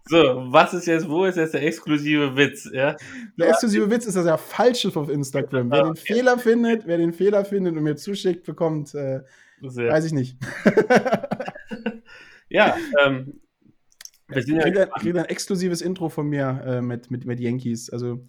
So, was ist jetzt, wo ist jetzt der exklusive Witz? Ja? Der exklusive Witz ist das ja falsche auf Instagram. Wer den okay. Fehler findet, wer den Fehler findet und mir zuschickt, bekommt, äh, weiß ich nicht. *laughs* ja, ähm, wir sind ja kriegt ein exklusives Intro von mir äh, mit, mit, mit Yankees. Also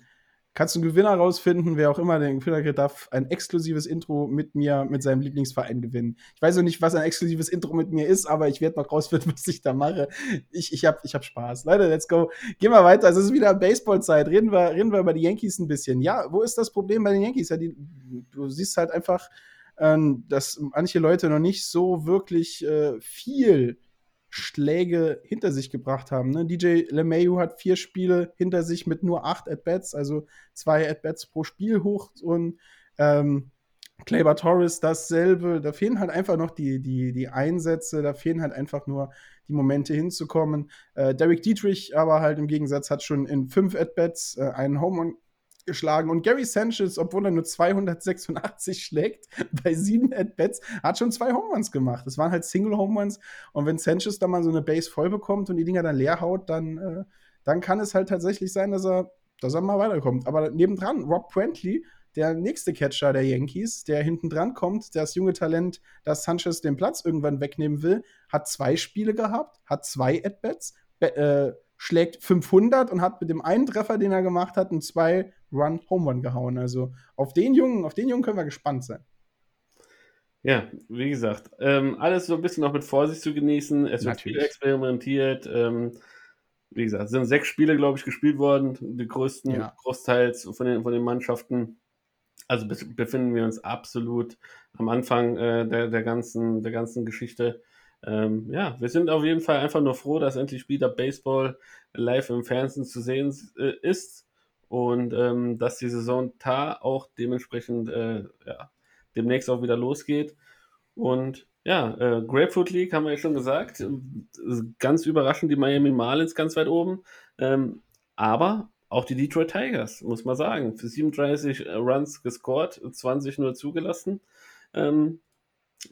kannst du einen Gewinner rausfinden, wer auch immer den Gewinner darf ein exklusives Intro mit mir, mit seinem Lieblingsverein gewinnen. Ich weiß noch nicht, was ein exklusives Intro mit mir ist, aber ich werde noch rausfinden, *laughs* was ich da mache. Ich, ich habe ich hab Spaß. Leute, let's go. Gehen wir weiter. Es ist wieder Baseballzeit. Reden wir, reden wir über die Yankees ein bisschen. Ja, wo ist das Problem bei den Yankees? Ja, die, du siehst halt einfach, ähm, dass manche Leute noch nicht so wirklich äh, viel Schläge hinter sich gebracht haben. Ne? DJ LeMayu hat vier Spiele hinter sich mit nur acht At-Bats, also zwei At-Bats pro Spiel hoch und ähm, Kleber Torres dasselbe. Da fehlen halt einfach noch die, die, die Einsätze, da fehlen halt einfach nur die Momente hinzukommen. Äh, Derek Dietrich aber halt im Gegensatz hat schon in fünf At-Bats äh, einen Home geschlagen. Und Gary Sanchez, obwohl er nur 286 schlägt, *laughs* bei sieben At-Bats, hat schon zwei Home Runs gemacht. Das waren halt Single-Home Runs. Und wenn Sanchez da mal so eine Base voll bekommt und die Dinger dann leer haut, dann, äh, dann kann es halt tatsächlich sein, dass er, dass er mal weiterkommt. Aber nebendran, Rob Brantley, der nächste Catcher der Yankees, der hinten dran kommt, das junge Talent, das Sanchez den Platz irgendwann wegnehmen will, hat zwei Spiele gehabt, hat zwei At-Bats, äh, schlägt 500 und hat mit dem einen Treffer, den er gemacht hat, einen zwei Run Home Run gehauen. Also auf den Jungen, auf den Jungen können wir gespannt sein. Ja, wie gesagt, ähm, alles so ein bisschen noch mit Vorsicht zu genießen. Es wird viel experimentiert. Ähm, wie gesagt, es sind sechs Spiele, glaube ich, gespielt worden. Die größten, ja. großteils von den, von den Mannschaften. Also befinden wir uns absolut am Anfang äh, der, der, ganzen, der ganzen Geschichte. Ähm, ja, wir sind auf jeden Fall einfach nur froh, dass endlich wieder Baseball live im Fernsehen zu sehen äh, ist und ähm, dass die Saison da auch dementsprechend äh, ja, demnächst auch wieder losgeht. Und ja, äh, Grapefruit League haben wir ja schon gesagt. Ganz überraschend die Miami Marlins ganz weit oben. Ähm, aber auch die Detroit Tigers, muss man sagen. Für 37 Runs gescored, 20 nur zugelassen. Ähm,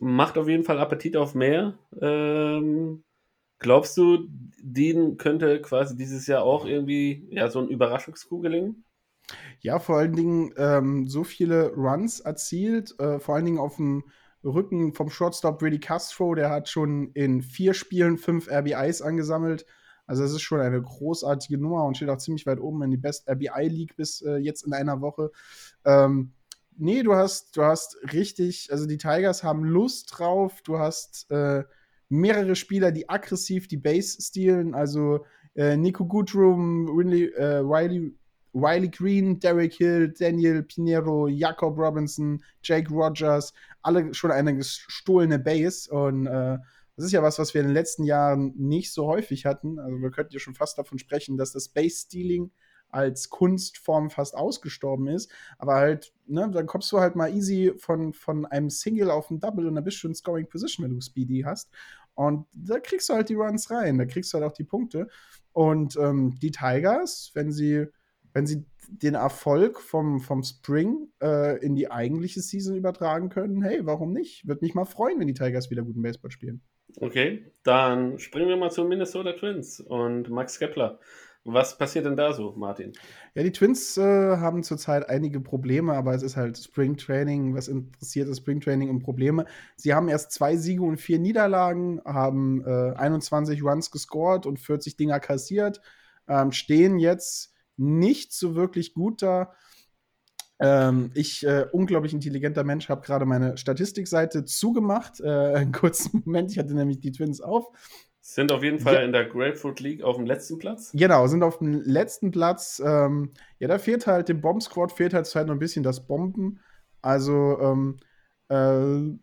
macht auf jeden Fall Appetit auf mehr. Ähm, glaubst du, Dean könnte quasi dieses Jahr auch irgendwie ja, so ein Überraschungskuh gelingen? Ja, vor allen Dingen ähm, so viele Runs erzielt, äh, vor allen Dingen auf dem Rücken vom Shortstop Brady Castro, der hat schon in vier Spielen fünf RBIs angesammelt. Also es ist schon eine großartige Nummer und steht auch ziemlich weit oben in die Best RBI League bis äh, jetzt in einer Woche. Ähm, nee, du hast, du hast richtig, also die Tigers haben Lust drauf. Du hast äh, mehrere Spieler, die aggressiv die Base stehlen. Also äh, Nico Goodrum, Riley, äh, Riley, Riley Green, Derek Hill, Daniel Pinero, Jakob Robinson, Jake Rogers, alle schon eine gestohlene Base. Und äh, das ist ja was, was wir in den letzten Jahren nicht so häufig hatten. Also wir könnten ja schon fast davon sprechen, dass das Base-Stealing als Kunstform fast ausgestorben ist. Aber halt, ne, dann kommst du halt mal easy von, von einem Single auf ein Double und dann bist du in Scoring Position, wenn du Speedy hast. Und da kriegst du halt die Runs rein, da kriegst du halt auch die Punkte. Und ähm, die Tigers, wenn sie, wenn sie den Erfolg vom, vom Spring äh, in die eigentliche Season übertragen können, hey, warum nicht? Würde mich mal freuen, wenn die Tigers wieder guten Baseball spielen. Okay, dann springen wir mal zu Minnesota Twins und Max Kepler. Was passiert denn da so, Martin? Ja, die Twins äh, haben zurzeit einige Probleme, aber es ist halt Spring Training. Was interessiert das Spring Training und Probleme? Sie haben erst zwei Siege und vier Niederlagen, haben äh, 21 Runs gescored und 40 Dinger kassiert, ähm, stehen jetzt nicht so wirklich gut da. Ähm, ich, äh, unglaublich intelligenter Mensch, habe gerade meine Statistikseite zugemacht. Äh, *laughs* einen kurzen Moment, ich hatte nämlich die Twins auf. Sind auf jeden Fall ja. in der Grapefruit League auf dem letzten Platz. Genau, sind auf dem letzten Platz. Ähm, ja, da fehlt halt dem Bomb Squad fehlt halt halt noch ein bisschen das Bomben. Also ähm, äh,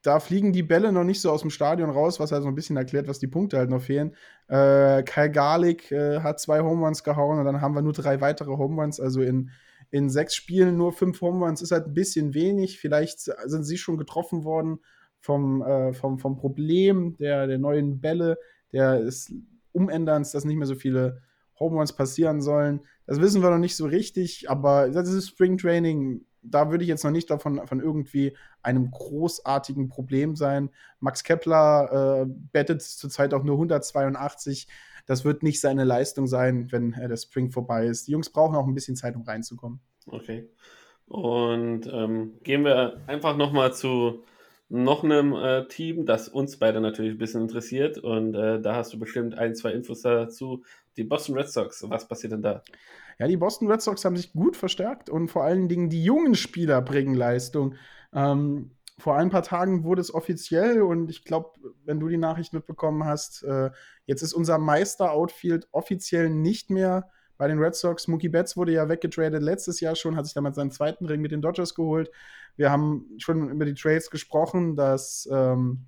da fliegen die Bälle noch nicht so aus dem Stadion raus, was halt so ein bisschen erklärt, was die Punkte halt noch fehlen. Äh, Kyle Garlic äh, hat zwei Home Runs gehauen und dann haben wir nur drei weitere Home Runs. Also in, in sechs Spielen nur fünf Home Runs ist halt ein bisschen wenig. Vielleicht sind sie schon getroffen worden vom, äh, vom, vom Problem der, der neuen Bälle, der des Umänderns, dass nicht mehr so viele Home Runs passieren sollen. Das wissen wir noch nicht so richtig, aber das ist Spring Training. Da würde ich jetzt noch nicht davon von irgendwie einem großartigen Problem sein. Max Kepler äh, bettet zurzeit auch nur 182. Das wird nicht seine Leistung sein, wenn äh, der Spring vorbei ist. Die Jungs brauchen auch ein bisschen Zeit, um reinzukommen. Okay. Und ähm, gehen wir einfach noch mal zu noch einem äh, Team, das uns beide natürlich ein bisschen interessiert. Und äh, da hast du bestimmt ein, zwei Infos dazu. Die Boston Red Sox, was passiert denn da? Ja, die Boston Red Sox haben sich gut verstärkt und vor allen Dingen die jungen Spieler bringen Leistung. Ähm, vor ein paar Tagen wurde es offiziell und ich glaube, wenn du die Nachricht mitbekommen hast, äh, jetzt ist unser Meister-Outfield offiziell nicht mehr bei den Red Sox. Mookie Betts wurde ja weggetradet letztes Jahr schon, hat sich damals seinen zweiten Ring mit den Dodgers geholt. Wir haben schon über die Trades gesprochen, dass ähm,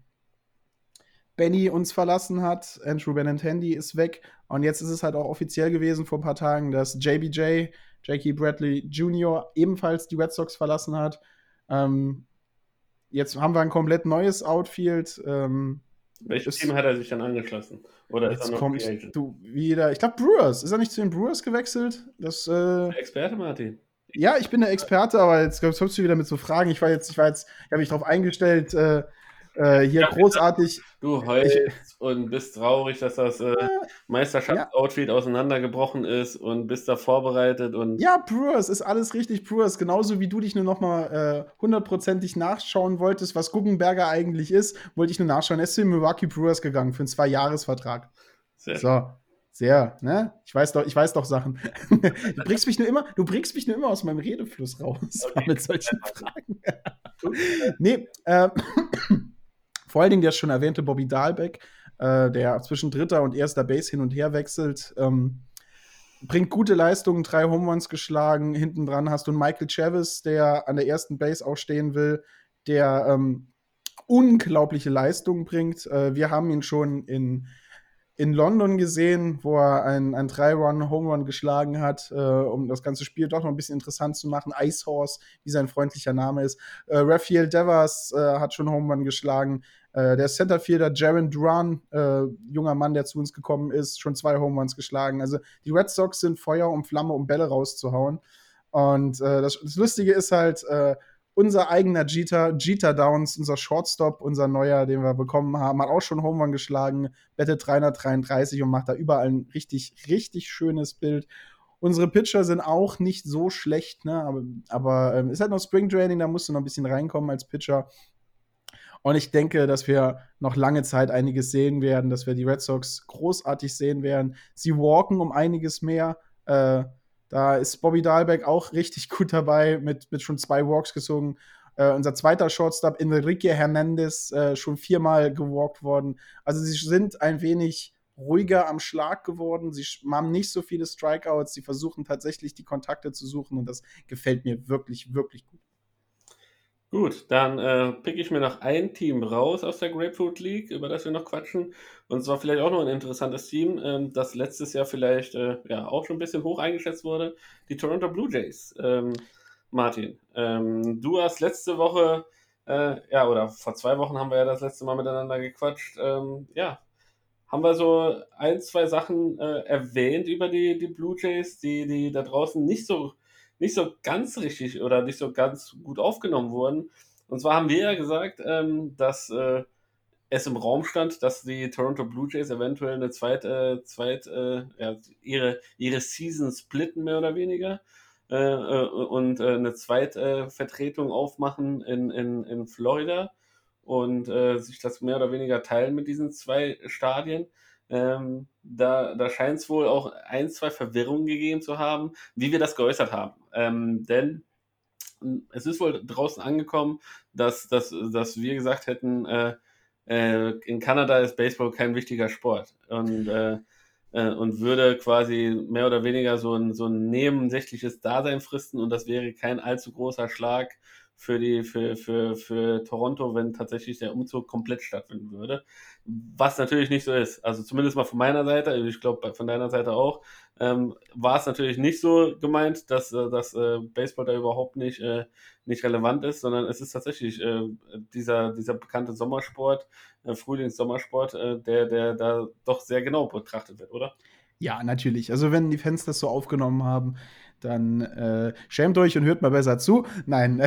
Benny uns verlassen hat. Andrew Benintendi ist weg. Und jetzt ist es halt auch offiziell gewesen vor ein paar Tagen, dass JBJ, Jackie Bradley Jr., ebenfalls die Red Sox verlassen hat. Ähm, jetzt haben wir ein komplett neues Outfield. Ähm, welches Team hat er sich dann angeschlossen? Oder jetzt ist er noch kommt du wieder. Ich glaube Brewers. Ist er nicht zu den Brewers gewechselt? Das, äh, Experte Martin. Ja, ich bin der Experte, aber jetzt kommst du wieder mit so Fragen. Ich war jetzt, ich war jetzt, ich habe mich darauf eingestellt, äh, äh, hier ja, großartig. Du heulst und bist traurig, dass das äh, Meisterschaftsoutfit ja. auseinandergebrochen ist und bist da vorbereitet und. Ja, Brewers ist alles richtig Brewers, genauso wie du dich nur noch mal äh, hundertprozentig nachschauen wolltest, was Guggenberger eigentlich ist, wollte ich nur nachschauen. Er ist zu den Milwaukee Brewers gegangen für einen Zwei-Jahres-Vertrag. So. Sehr, ne? Ich weiß doch, ich weiß doch Sachen. *laughs* du bringst mich nur immer, du bringst mich nur immer aus meinem Redefluss raus okay. *laughs* mit solchen Fragen. nee, äh, *clears throat* vor allen Dingen der schon erwähnte Bobby Dahlbeck, äh, der zwischen dritter und erster Base hin und her wechselt, ähm, bringt gute Leistungen, drei Home Runs geschlagen. Hinten dran hast du einen Michael Chavis, der an der ersten Base auch stehen will, der ähm, unglaubliche Leistungen bringt. Äh, wir haben ihn schon in in London gesehen, wo er ein, ein Drei-Run-Home-Run geschlagen hat, äh, um das ganze Spiel doch noch ein bisschen interessant zu machen. Ice Horse, wie sein freundlicher Name ist. Äh, Raphael Devers äh, hat schon Home-Run geschlagen. Äh, der Centerfielder Jaron Duran, äh, junger Mann, der zu uns gekommen ist, schon zwei Home Runs geschlagen. Also die Red Sox sind Feuer und Flamme, um Bälle rauszuhauen. Und äh, das, das, Lustige ist halt, unser eigener Jeter, Jeter Downs, unser Shortstop, unser neuer, den wir bekommen haben, hat auch schon Home Run geschlagen, bettet 333 und macht da überall ein richtig, richtig schönes Bild. Unsere Pitcher sind auch nicht so schlecht, ne? aber, aber ähm, ist halt noch Spring Training, da musst du noch ein bisschen reinkommen als Pitcher. Und ich denke, dass wir noch lange Zeit einiges sehen werden, dass wir die Red Sox großartig sehen werden. Sie walken um einiges mehr. Äh, da ist Bobby Dahlbeck auch richtig gut dabei, mit, mit schon zwei Walks gesungen. Äh, unser zweiter Shortstop, Enrique Hernandez, äh, schon viermal gewalkt worden. Also sie sind ein wenig ruhiger am Schlag geworden. Sie haben nicht so viele Strikeouts. Sie versuchen tatsächlich die Kontakte zu suchen und das gefällt mir wirklich, wirklich gut. Gut, dann äh, pick ich mir noch ein Team raus aus der Grapefruit League, über das wir noch quatschen. Und zwar vielleicht auch noch ein interessantes Team, ähm, das letztes Jahr vielleicht äh, ja auch schon ein bisschen hoch eingeschätzt wurde, die Toronto Blue Jays. Ähm, Martin, ähm, du hast letzte Woche, äh, ja, oder vor zwei Wochen haben wir ja das letzte Mal miteinander gequatscht. Ähm, ja, haben wir so ein, zwei Sachen äh, erwähnt über die, die Blue Jays, die, die da draußen nicht so nicht so ganz richtig oder nicht so ganz gut aufgenommen wurden. Und zwar haben wir ja gesagt, ähm, dass äh, es im Raum stand, dass die Toronto Blue Jays eventuell eine zweite, äh, zweit, äh, ja, ihre, ihre Season splitten, mehr oder weniger, äh, äh und äh, eine Zweitvertretung aufmachen in, in, in Florida und sich das mehr oder weniger teilen mit diesen zwei Stadien. Ähm, da da scheint es wohl auch ein, zwei Verwirrungen gegeben zu haben, wie wir das geäußert haben. Ähm, denn hm, es ist wohl draußen angekommen, dass, dass, dass wir gesagt hätten, äh, äh, in Kanada ist Baseball kein wichtiger Sport und, äh, äh und würde quasi mehr oder weniger so ein, so ein nebensächliches Dasein fristen und das wäre kein allzu großer Schlag für, die, für, für, für Toronto, wenn tatsächlich der Umzug komplett stattfinden würde. Was natürlich nicht so ist. Also zumindest mal von meiner Seite, ich glaube von deiner Seite auch, ähm, war es natürlich nicht so gemeint, dass, äh, dass äh, Baseball da überhaupt nicht, äh, nicht relevant ist, sondern es ist tatsächlich äh, dieser, dieser bekannte Sommersport, äh, Frühlings-Sommersport, äh, der, der da doch sehr genau betrachtet wird, oder? Ja, natürlich. Also wenn die Fans das so aufgenommen haben, dann äh, schämt euch und hört mal besser zu. Nein,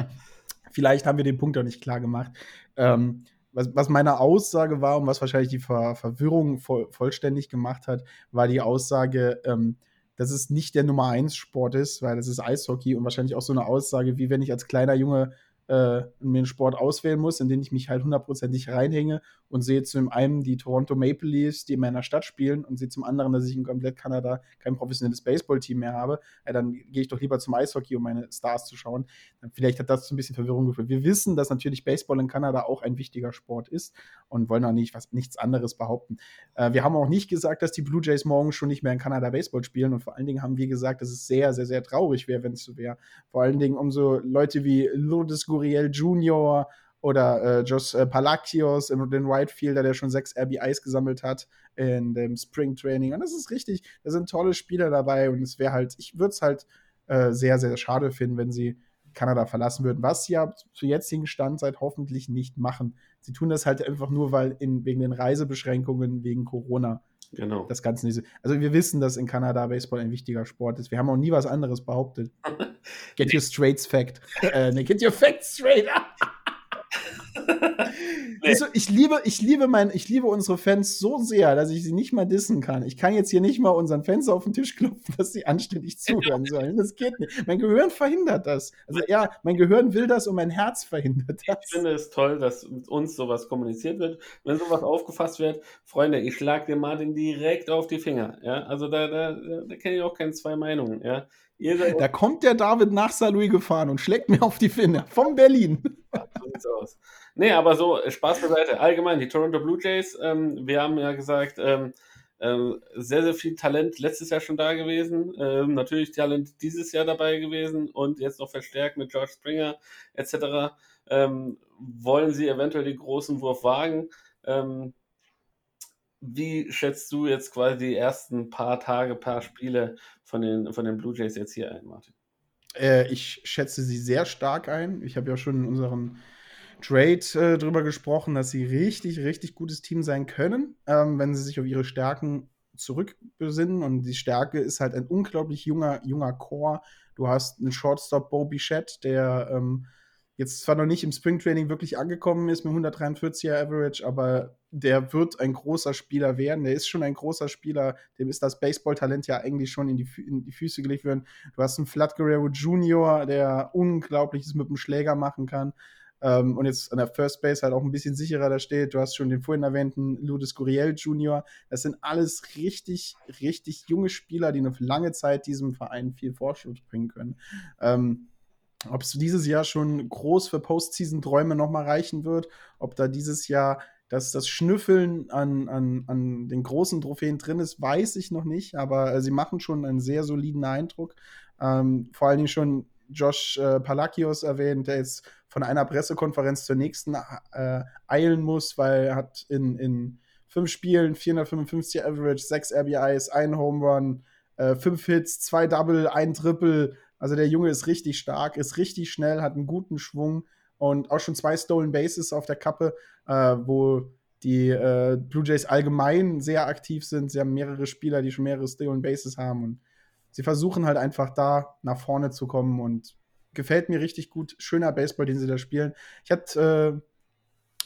*laughs* vielleicht haben wir den Punkt auch nicht klar gemacht. Ähm, was, was, meine Aussage war und was wahrscheinlich die Ver Verwirrung voll, vollständig gemacht hat, war die Aussage, ähm, dass es nicht der Nummer 1 Sport ist, weil das ist Eishockey und wahrscheinlich auch so eine Aussage, wie wenn ich als kleiner Junge äh, mir einen Sport auswählen muss, in den ich mich halt hundertprozentig reinhänge und sehe zum einen die Toronto Maple Leafs, die in meiner Stadt spielen und sehe zum anderen, dass ich in komplett Kanada kein professionelles Baseballteam mehr habe, ja, dann gehe ich doch lieber zum Eishockey, um meine Stars zu schauen. Vielleicht hat das ein bisschen Verwirrung geführt. Wir wissen, dass natürlich Baseball in Kanada auch ein wichtiger Sport ist und wollen auch nicht was, nichts anderes behaupten. Äh, wir haben auch nicht gesagt, dass die Blue Jays morgen schon nicht mehr in Kanada Baseball spielen und vor allen Dingen haben wir gesagt, dass es sehr, sehr, sehr traurig wäre, wenn es so wäre. Vor allen Dingen um so Leute wie Lourdes Gurriel Jr. oder äh, Jos äh, Palacios, den Right Fielder, der schon sechs RBIs gesammelt hat in dem Spring Training. Und das ist richtig, da sind tolle Spieler dabei und es wäre halt, ich würde es halt äh, sehr, sehr schade finden, wenn sie Kanada verlassen würden, was sie ja zu jetzigen Standzeit hoffentlich nicht machen. Sie tun das halt einfach nur, weil in, wegen den Reisebeschränkungen, wegen Corona Genau. Das Ganze nicht so. Also wir wissen, dass in Kanada Baseball ein wichtiger Sport ist. Wir haben auch nie was anderes behauptet. *laughs* Get your straights fact. äh, nee, get your facts straight. So, ich, liebe, ich, liebe mein, ich liebe unsere Fans so sehr, dass ich sie nicht mal dissen kann. Ich kann jetzt hier nicht mal unseren Fans auf den Tisch klopfen, dass sie anständig *laughs* zuhören sollen. Das geht nicht. Mein Gehirn verhindert das. Also ja, mein Gehirn will das und mein Herz verhindert das. Ich finde es toll, dass mit uns sowas kommuniziert wird. Wenn sowas aufgefasst wird, Freunde, ich schlag dem Martin direkt auf die Finger. Ja, also da, da, da kenne ich auch keine zwei Meinungen. Ja, da kommt der David nach Saarlouis gefahren und schlägt mir auf die Finger. Von Berlin. so sieht's aus. Nee, aber so, Spaß beiseite. Allgemein, die Toronto Blue Jays, ähm, wir haben ja gesagt, ähm, ähm, sehr, sehr viel Talent letztes Jahr schon da gewesen. Ähm, natürlich Talent dieses Jahr dabei gewesen und jetzt noch verstärkt mit George Springer etc. Ähm, wollen sie eventuell den großen Wurf wagen? Ähm, wie schätzt du jetzt quasi die ersten paar Tage, paar Spiele von den, von den Blue Jays jetzt hier ein, Martin? Äh, ich schätze sie sehr stark ein. Ich habe ja schon in unserem Trade äh, drüber gesprochen, dass sie richtig, richtig gutes Team sein können, ähm, wenn sie sich auf ihre Stärken zurückbesinnen. Und die Stärke ist halt ein unglaublich junger, junger Core. Du hast einen Shortstop, Bo Bichette, der ähm, jetzt zwar noch nicht im Springtraining wirklich angekommen ist mit 143er Average, aber der wird ein großer Spieler werden. Der ist schon ein großer Spieler. Dem ist das Baseball-Talent ja eigentlich schon in die, in die Füße gelegt worden. Du hast einen Vlad Guerrero Jr., der Unglaubliches mit dem Schläger machen kann. Ähm, und jetzt an der First Base halt auch ein bisschen sicherer da steht. Du hast schon den vorhin erwähnten Lourdes Guriel Jr. Das sind alles richtig, richtig junge Spieler, die auf lange Zeit diesem Verein viel Vorschuss bringen können. Ähm, ob es dieses Jahr schon groß für Postseason-Träume nochmal reichen wird, ob da dieses Jahr dass das Schnüffeln an, an, an den großen Trophäen drin ist, weiß ich noch nicht, aber äh, sie machen schon einen sehr soliden Eindruck. Ähm, vor allen Dingen schon Josh äh, Palakios erwähnt, der jetzt von einer Pressekonferenz zur nächsten äh, eilen muss, weil er hat in, in fünf Spielen 455 Average, sechs RBIs, ein Home Run, äh, fünf Hits, zwei Double, ein Triple. Also der Junge ist richtig stark, ist richtig schnell, hat einen guten Schwung und auch schon zwei Stolen Bases auf der Kappe, äh, wo die äh, Blue Jays allgemein sehr aktiv sind. Sie haben mehrere Spieler, die schon mehrere Stolen Bases haben und sie versuchen halt einfach da nach vorne zu kommen und gefällt mir richtig gut. Schöner Baseball, den sie da spielen. Ich hatte äh,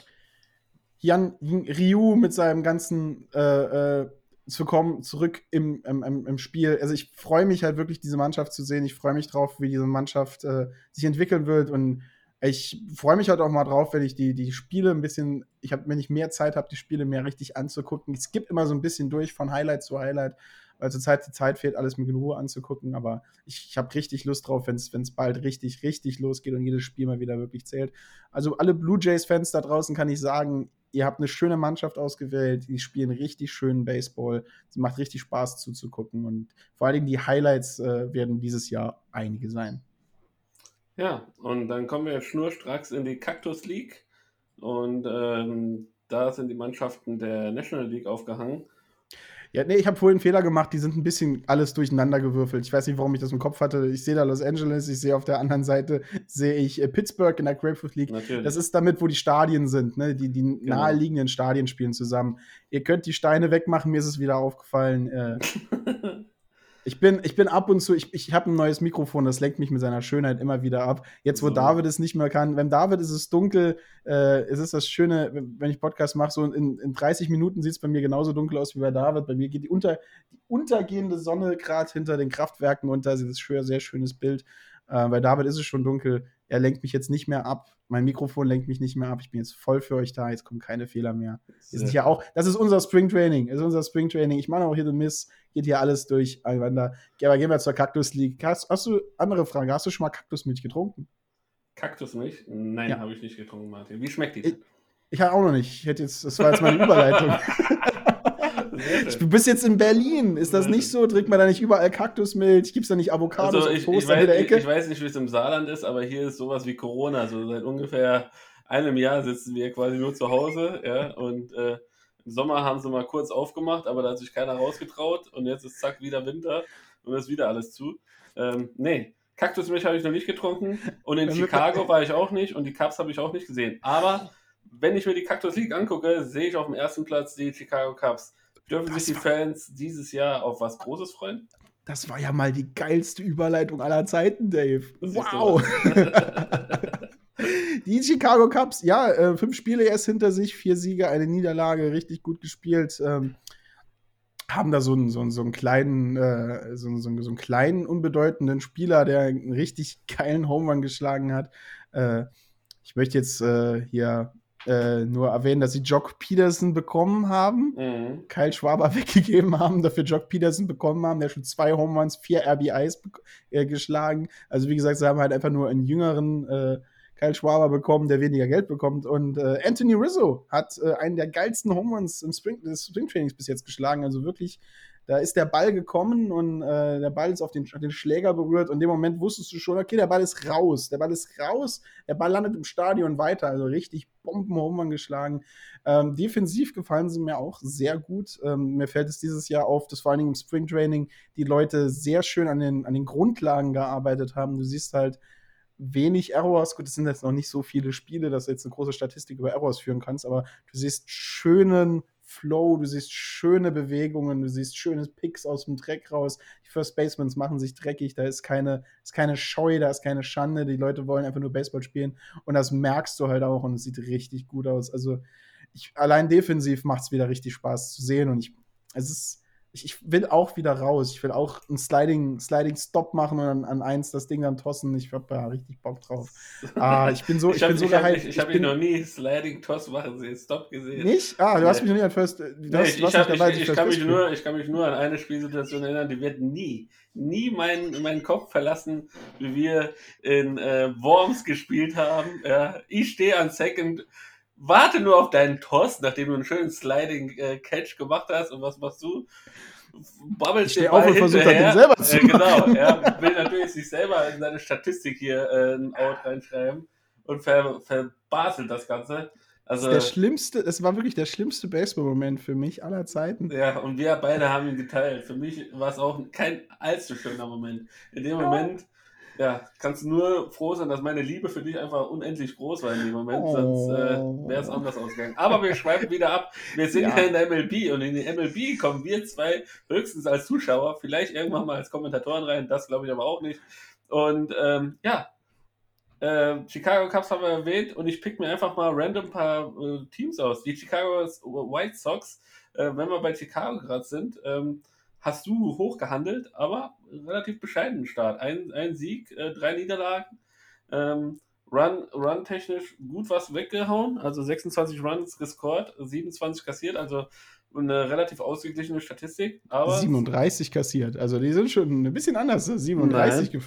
Jan Ryu mit seinem ganzen äh, äh, zu kommen, zurück im, im, im Spiel. Also ich freue mich halt wirklich, diese Mannschaft zu sehen. Ich freue mich drauf, wie diese Mannschaft äh, sich entwickeln wird und ich freue mich halt auch mal drauf, wenn ich die, die Spiele ein bisschen, ich habe, wenn ich mehr Zeit habe, die Spiele mehr richtig anzugucken. Ich skippe immer so ein bisschen durch von Highlight zu Highlight, weil zurzeit die Zeit fehlt, alles mit genug anzugucken. Aber ich, ich habe richtig Lust drauf, wenn es bald richtig, richtig losgeht und jedes Spiel mal wieder wirklich zählt. Also alle Blue Jays-Fans da draußen kann ich sagen, ihr habt eine schöne Mannschaft ausgewählt, die spielen richtig schönen Baseball. Es macht richtig Spaß zuzugucken und vor allen Dingen die Highlights äh, werden dieses Jahr einige sein. Ja, und dann kommen wir schnurstracks in die Cactus League. Und ähm, da sind die Mannschaften der National League aufgehangen. Ja, nee, ich habe vorhin einen Fehler gemacht, die sind ein bisschen alles durcheinander gewürfelt. Ich weiß nicht, warum ich das im Kopf hatte. Ich sehe da Los Angeles, ich sehe auf der anderen Seite sehe ich äh, Pittsburgh in der Grapefruit League. Natürlich. Das ist damit, wo die Stadien sind, ne? Die, die genau. naheliegenden Stadien spielen zusammen. Ihr könnt die Steine wegmachen, mir ist es wieder aufgefallen. Äh, *laughs* Ich bin, ich bin ab und zu, ich, ich habe ein neues Mikrofon, das lenkt mich mit seiner Schönheit immer wieder ab. Jetzt, wo so. David es nicht mehr kann, wenn David ist es dunkel, äh, es ist das Schöne, wenn ich Podcast mache, so in, in 30 Minuten sieht es bei mir genauso dunkel aus wie bei David. Bei mir geht die, unter, die untergehende Sonne gerade hinter den Kraftwerken unter. Das ist ein sehr schönes Bild. Äh, bei David ist es schon dunkel. Er lenkt mich jetzt nicht mehr ab. Mein Mikrofon lenkt mich nicht mehr ab. Ich bin jetzt voll für euch da. Jetzt kommen keine Fehler mehr. Wir sind ja auch, das ist unser Spring Training. Das ist unser Spring Training. Ich mache auch hier den Miss. Geht hier alles durch. Aber gehen wir zur Kaktus League. Hast, hast, du andere Frage? Hast du schon mal Kaktusmilch getrunken? Kaktusmilch? Nein, ja. habe ich nicht getrunken, Martin. Wie schmeckt die? Ich, ich auch noch nicht. Ich hätte jetzt, das war jetzt meine Überleitung. *laughs* Du bist jetzt in Berlin. Ist das nicht so? Trinkt man da nicht überall Kaktusmilch? Gibt es da nicht Avocados also ich, ich, weiß, ich, ich, weiß, nicht, wie es im Saarland ist, aber hier ist sowas wie Corona. Also seit ungefähr einem Jahr sitzen wir quasi nur zu Hause. Ja, und äh, im Sommer haben sie mal kurz aufgemacht, aber da hat sich keiner rausgetraut. Und jetzt ist zack wieder Winter und ist wieder alles zu. Ähm, nee, Kaktusmilch habe ich noch nicht getrunken. Und in Chicago *laughs* war ich auch nicht. Und die Cups habe ich auch nicht gesehen. Aber wenn ich mir die Cactus League angucke, sehe ich auf dem ersten Platz die Chicago Cubs. Dürfen das sich die Fans dieses Jahr auf was Großes freuen? Das war ja mal die geilste Überleitung aller Zeiten, Dave. Wow! *laughs* die Chicago Cubs, ja, äh, fünf Spiele erst hinter sich, vier Siege, eine Niederlage, richtig gut gespielt. Ähm, haben da so einen, so einen, so einen kleinen, äh, so, so, so, einen kleinen, unbedeutenden Spieler, der einen richtig geilen Home Run geschlagen hat. Äh, ich möchte jetzt äh, hier äh, nur erwähnen, dass sie Jock Peterson bekommen haben, mhm. Kyle Schwaber *laughs* weggegeben haben, dafür Jock Peterson bekommen haben, der schon zwei Home Runs, vier RBIs äh, geschlagen. Also wie gesagt, sie haben halt einfach nur einen jüngeren äh, Kyle Schwaber bekommen, der weniger Geld bekommt. Und äh, Anthony Rizzo hat äh, einen der geilsten Home Runs im Spring, des Springtrainings bis jetzt geschlagen. Also wirklich da ist der Ball gekommen und äh, der Ball ist auf den, den, Schläger berührt und in dem Moment wusstest du schon, okay, der Ball ist raus. Der Ball ist raus, der Ball landet im Stadion weiter. Also richtig Bombenhome geschlagen. Ähm, defensiv gefallen sie mir auch sehr gut. Ähm, mir fällt es dieses Jahr auf, dass vor allen Dingen im Springtraining die Leute sehr schön an den, an den Grundlagen gearbeitet haben. Du siehst halt, wenig Errors. Gut, es sind jetzt noch nicht so viele Spiele, dass du jetzt eine große Statistik über Errors führen kannst, aber du siehst schönen Flow, du siehst schöne Bewegungen, du siehst schöne Picks aus dem Dreck raus. Die First Basements machen sich dreckig, da ist keine, ist keine Scheu, da ist keine Schande. Die Leute wollen einfach nur Baseball spielen und das merkst du halt auch und es sieht richtig gut aus. Also ich, allein defensiv macht es wieder richtig Spaß zu sehen und ich, es ist ich, ich, will auch wieder raus. Ich will auch einen Sliding, Sliding Stop machen und an, an eins das Ding dann tossen. Ich hab da richtig Bock drauf. Ah, *laughs* ich bin so, ich, ich hab, bin so gehypt. Ich, habe ihn noch nie Sliding Toss machen sehen, Stop gesehen. Nicht? Ah, du nee. hast mich noch nie an First. Du nee, hast, ich, hab, dabei, ich, kann mich nur, ich kann mich nur an eine Spielsituation erinnern, die wird nie, nie meinen, meinen Kopf verlassen, wie wir in äh, Worms gespielt haben. Ja, ich stehe an Second warte nur auf deinen Toss, nachdem du einen schönen Sliding äh, Catch gemacht hast. Und was machst du? Babbelst den auf und versucht den selber zu äh, Genau, er *laughs* will natürlich sich selber in seine Statistik hier äh, ein Out reinschreiben und ver, verbaselt das Ganze. Also, das der schlimmste, es war wirklich der schlimmste Baseball-Moment für mich aller Zeiten. Ja, und wir beide haben ihn geteilt. Für mich war es auch kein allzu schöner Moment. In dem Moment ja, kannst du nur froh sein, dass meine Liebe für dich einfach unendlich groß war in dem Moment, oh. sonst äh, wäre es anders ausgegangen. Aber wir schweifen wieder ab. Wir sind ja. ja. in der MLB und in die MLB kommen wir zwei höchstens als Zuschauer, vielleicht irgendwann mal als Kommentatoren rein, das glaube ich aber auch nicht. Und ähm, ja, äh, Chicago Cubs haben wir erwähnt und ich pick mir einfach mal random ein paar äh, Teams aus. Die Chicago White Sox, äh, wenn wir bei Chicago gerade sind, ähm, hast du hochgehandelt, aber relativ bescheidenen Start. Ein, ein Sieg, äh, drei Niederlagen. Ähm, Run, Run technisch gut was weggehauen, also 26 Runs gescored, 27 kassiert, also eine relativ ausgeglichene Statistik. Aber 37 kassiert, also die sind schon ein bisschen anders. 37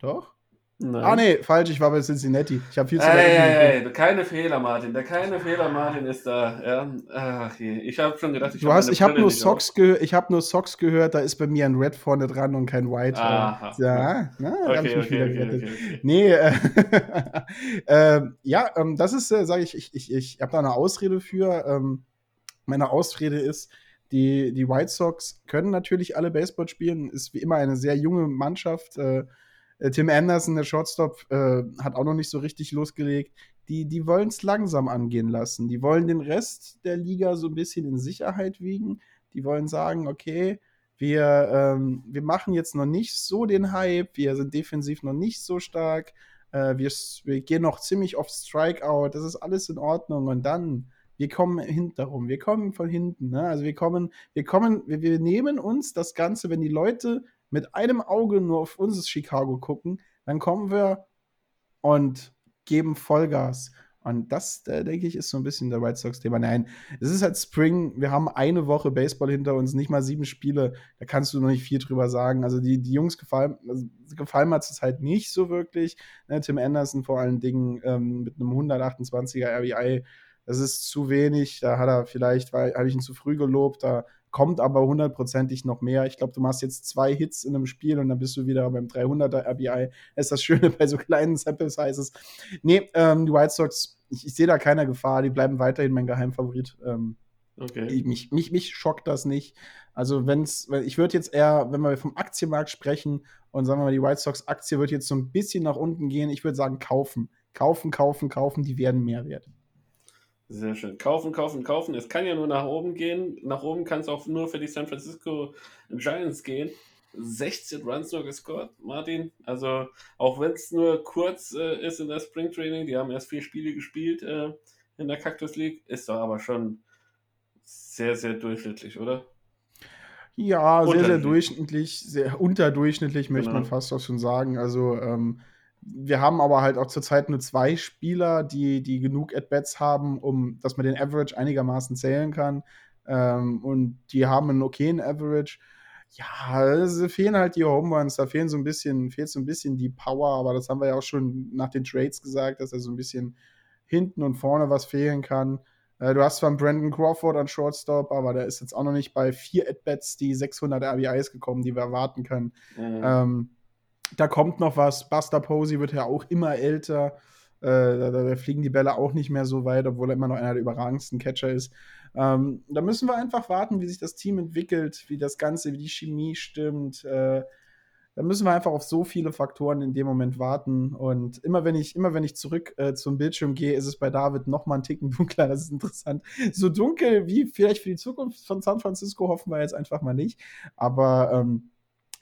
Doch? Nein. Ah, nee, falsch, ich war bei Cincinnati. Ich habe viel zu ey, ey, ey, Keine Fehler, Martin. Der keine Fehler, Martin, ist da. Ja. Ach je. Ich habe schon gedacht, ich habe ich habe nur Socks gehört, ich habe nur Socks gehört, da ist bei mir ein Red vorne dran und kein White. Aha. Ja, na, okay, habe ich mich okay, wieder gerettet. Okay, nee, äh, *laughs* äh, ja, ähm, das ist, äh, sage ich, ich, ich, ich habe da eine Ausrede für. Ähm, meine Ausrede ist, die, die White Sox können natürlich alle Baseball spielen, ist wie immer eine sehr junge Mannschaft. Äh, Tim Anderson, der Shortstop, äh, hat auch noch nicht so richtig losgelegt. Die, die wollen es langsam angehen lassen. Die wollen den Rest der Liga so ein bisschen in Sicherheit wiegen. Die wollen sagen, okay, wir, ähm, wir machen jetzt noch nicht so den Hype, wir sind defensiv noch nicht so stark, äh, wir, wir gehen noch ziemlich auf Strikeout, das ist alles in Ordnung und dann, wir kommen hinterrum, wir kommen von hinten, ne? also wir kommen, wir kommen, wir, wir nehmen uns das Ganze, wenn die Leute mit einem Auge nur auf uns Chicago gucken, dann kommen wir und geben Vollgas. Und das, äh, denke ich, ist so ein bisschen der White Sox-Thema. Nein, es ist halt Spring. Wir haben eine Woche Baseball hinter uns, nicht mal sieben Spiele. Da kannst du noch nicht viel drüber sagen. Also die, die Jungs gefallen, also gefallen hat es halt nicht so wirklich. Ne, Tim Anderson vor allen Dingen ähm, mit einem 128er RBI. Das ist zu wenig. Da hat er vielleicht, habe ich ihn zu früh gelobt. Da kommt aber hundertprozentig noch mehr. Ich glaube, du machst jetzt zwei Hits in einem Spiel und dann bist du wieder beim 300er RBI. Das ist das Schöne *laughs* bei so kleinen Sample Sizes. Nee, ähm, die White Sox, ich, ich sehe da keiner Gefahr. Die bleiben weiterhin mein Geheimfavorit. Ähm, okay. mich, mich, mich schockt das nicht. Also, wenn's, ich würde jetzt eher, wenn wir vom Aktienmarkt sprechen und sagen wir mal, die White Sox Aktie wird jetzt so ein bisschen nach unten gehen, ich würde sagen, kaufen. Kaufen, kaufen, kaufen, die werden mehr wert. Sehr schön. Kaufen, kaufen, kaufen. Es kann ja nur nach oben gehen. Nach oben kann es auch nur für die San Francisco Giants gehen. 16 Runs nur gescored, Martin. Also, auch wenn es nur kurz äh, ist in der Spring Training, die haben erst vier Spiele gespielt äh, in der Cactus League, ist doch aber schon sehr, sehr durchschnittlich, oder? Ja, sehr, sehr durchschnittlich, sehr unterdurchschnittlich, möchte genau. man fast auch schon sagen. Also, ähm, wir haben aber halt auch zurzeit nur zwei Spieler, die, die genug At-Bats haben, um dass man den Average einigermaßen zählen kann. Ähm, und die haben einen okayen Average. Ja, es fehlen halt die Home Runs, da fehlen so ein bisschen, fehlt so ein bisschen die Power, aber das haben wir ja auch schon nach den Trades gesagt, dass er so ein bisschen hinten und vorne was fehlen kann. Äh, du hast zwar einen Brandon Crawford an Shortstop, aber der ist jetzt auch noch nicht bei vier At-Bats die 600 RBIs gekommen, die wir erwarten können. Mhm. Ähm, da kommt noch was. Buster Posey wird ja auch immer älter. Äh, da, da, fliegen die Bälle auch nicht mehr so weit, obwohl er immer noch einer der überragendsten Catcher ist. Ähm, da müssen wir einfach warten, wie sich das Team entwickelt, wie das Ganze, wie die Chemie stimmt. Äh, da müssen wir einfach auf so viele Faktoren in dem Moment warten. Und immer wenn ich, immer wenn ich zurück äh, zum Bildschirm gehe, ist es bei David noch mal einen Ticken *laughs* dunkler. Das ist interessant. So dunkel wie vielleicht für die Zukunft von San Francisco hoffen wir jetzt einfach mal nicht. Aber ähm,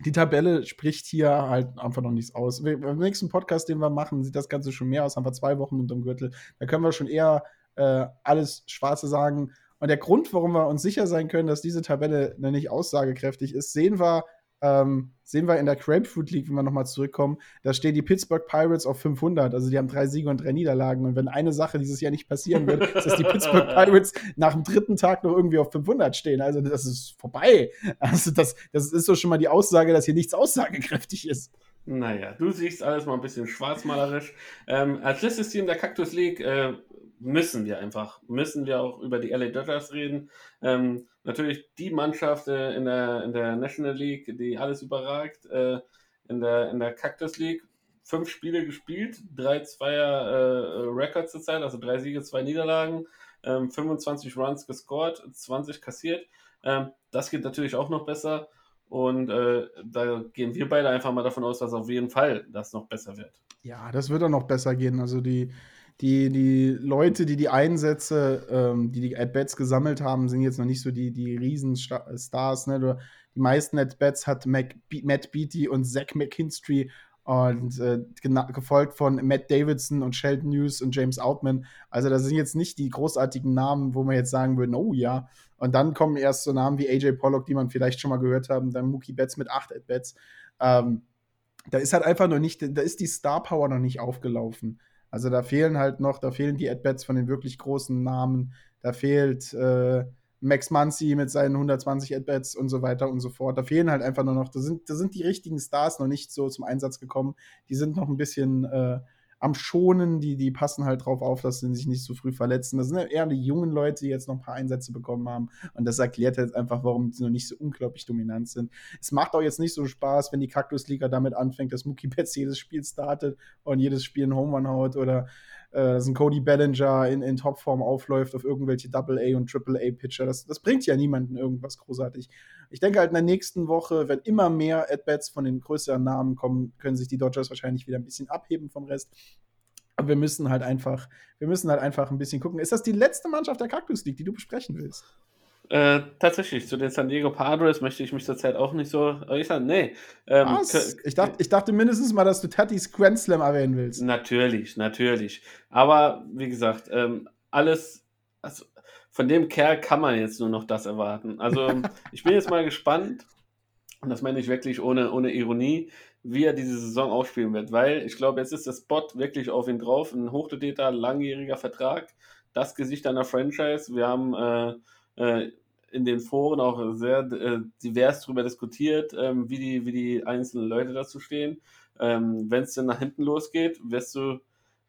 die Tabelle spricht hier halt einfach noch nichts aus. Beim nächsten Podcast, den wir machen, sieht das Ganze schon mehr aus. Haben wir zwei Wochen unterm Gürtel. Da können wir schon eher äh, alles Schwarze sagen. Und der Grund, warum wir uns sicher sein können, dass diese Tabelle nicht aussagekräftig ist, sehen wir ähm, sehen wir in der Grapefruit League, wenn wir nochmal zurückkommen, da stehen die Pittsburgh Pirates auf 500. Also die haben drei Siege und drei Niederlagen. Und wenn eine Sache dieses Jahr nicht passieren wird, ist, dass die Pittsburgh *laughs* Pirates nach dem dritten Tag noch irgendwie auf 500 stehen. Also das ist vorbei. Also das, das ist so schon mal die Aussage, dass hier nichts aussagekräftig ist. Naja, du siehst alles mal ein bisschen schwarzmalerisch. Ähm, als letztes Team der Cactus League äh, müssen wir einfach, müssen wir auch über die LA Dodgers reden. Ähm, natürlich die Mannschaft äh, in, der, in der National League, die alles überragt. Äh, in, der, in der Cactus League fünf Spiele gespielt, drei Zweier äh, Records zurzeit, also drei Siege, zwei Niederlagen, ähm, 25 Runs gescored, 20 kassiert. Ähm, das geht natürlich auch noch besser. Und äh, da gehen wir beide einfach mal davon aus, dass auf jeden Fall das noch besser wird. Ja, das wird auch noch besser gehen. Also die, die, die Leute, die die Einsätze, ähm, die die At-Bats gesammelt haben, sind jetzt noch nicht so die, die Riesenstars. Ne? Die meisten At-Bats hat Mac, Matt Beatty und Zach McKinstry und äh, gefolgt von Matt Davidson und Sheldon News und James Outman. Also das sind jetzt nicht die großartigen Namen, wo man jetzt sagen würde, oh ja. Und dann kommen erst so Namen wie AJ Pollock, die man vielleicht schon mal gehört haben, dann Mookie Betts mit acht At-Bats. Ähm, da ist halt einfach noch nicht, da ist die Star Power noch nicht aufgelaufen. Also da fehlen halt noch, da fehlen die At-Bats von den wirklich großen Namen. Da fehlt äh, Max Muncy mit seinen 120 At-Bats und so weiter und so fort. Da fehlen halt einfach nur noch, da sind, da sind die richtigen Stars noch nicht so zum Einsatz gekommen. Die sind noch ein bisschen äh, am Schonen, die, die passen halt drauf auf, dass sie sich nicht so früh verletzen. Das sind ja eher die jungen Leute, die jetzt noch ein paar Einsätze bekommen haben. Und das erklärt jetzt einfach, warum sie noch nicht so unglaublich dominant sind. Es macht auch jetzt nicht so Spaß, wenn die Kaktusliga damit anfängt, dass Mookie Betts jedes Spiel startet und jedes Spiel einen Home Run haut oder dass ein Cody Bellinger in, in Topform aufläuft auf irgendwelche Double-A und Triple-A-Pitcher. Das, das bringt ja niemanden irgendwas großartig. Ich denke halt in der nächsten Woche, wenn immer mehr At-Bats von den größeren Namen kommen, können sich die Dodgers wahrscheinlich wieder ein bisschen abheben vom Rest. Aber wir müssen halt einfach, wir müssen halt einfach ein bisschen gucken. Ist das die letzte Mannschaft der Cactus League, die du besprechen willst? Äh, tatsächlich, zu den San Diego Padres möchte ich mich zurzeit auch nicht so äußern. Nee. Ähm, Was? Ich dachte, ich dachte mindestens mal, dass du Tatis Grand Slam erwähnen willst. Natürlich, natürlich. Aber wie gesagt, ähm, alles, also von dem Kerl kann man jetzt nur noch das erwarten. Also *laughs* ich bin jetzt mal gespannt, und das meine ich wirklich ohne, ohne Ironie, wie er diese Saison ausspielen wird, weil ich glaube, jetzt ist der Spot wirklich auf ihn drauf, ein hochdotierter, langjähriger Vertrag, das Gesicht einer Franchise. Wir haben äh, äh, in den Foren auch sehr äh, divers darüber diskutiert, ähm, wie, die, wie die einzelnen Leute dazu stehen. Ähm, Wenn es dann nach hinten losgeht, wirst du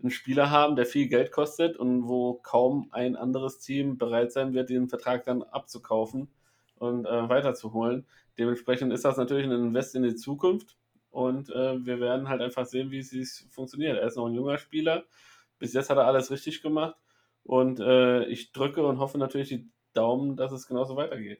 einen Spieler haben, der viel Geld kostet und wo kaum ein anderes Team bereit sein wird, den Vertrag dann abzukaufen und äh, weiterzuholen. Dementsprechend ist das natürlich ein Invest in die Zukunft und äh, wir werden halt einfach sehen, wie es funktioniert. Er ist noch ein junger Spieler. Bis jetzt hat er alles richtig gemacht und äh, ich drücke und hoffe natürlich die Daumen, dass es genauso weitergeht.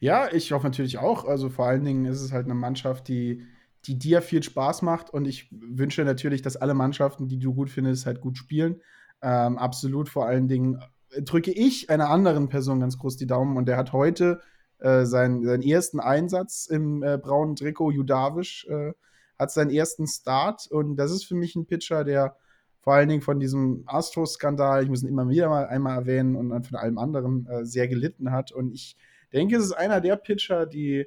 Ja, ich hoffe natürlich auch. Also vor allen Dingen ist es halt eine Mannschaft, die, die dir viel Spaß macht. Und ich wünsche natürlich, dass alle Mannschaften, die du gut findest, halt gut spielen. Ähm, absolut. Vor allen Dingen drücke ich einer anderen Person ganz groß die Daumen. Und der hat heute äh, seinen, seinen ersten Einsatz im äh, braunen Trikot. Judavisch äh, hat seinen ersten Start. Und das ist für mich ein Pitcher, der vor allen Dingen von diesem Astro-Skandal, ich muss ihn immer wieder mal einmal erwähnen, und von allem anderen äh, sehr gelitten hat. Und ich denke, es ist einer der Pitcher, die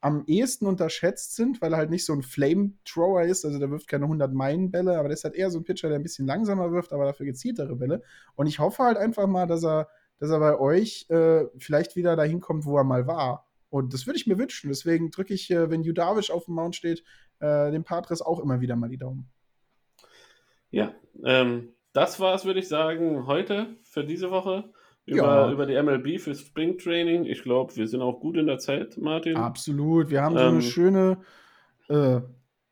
am ehesten unterschätzt sind, weil er halt nicht so ein Flamethrower ist, also der wirft keine 100-Meilen-Bälle, aber der ist halt eher so ein Pitcher, der ein bisschen langsamer wirft, aber dafür gezieltere Bälle. Und ich hoffe halt einfach mal, dass er, dass er bei euch äh, vielleicht wieder dahin kommt, wo er mal war. Und das würde ich mir wünschen. Deswegen drücke ich, äh, wenn Judavic auf dem Mount steht, äh, dem Patres auch immer wieder mal die Daumen. Ja, ähm, das war es, würde ich sagen, heute für diese Woche. Über, ja. über die MLB für Spring Training. Ich glaube, wir sind auch gut in der Zeit, Martin. Absolut. Wir haben so eine ähm, schöne, äh,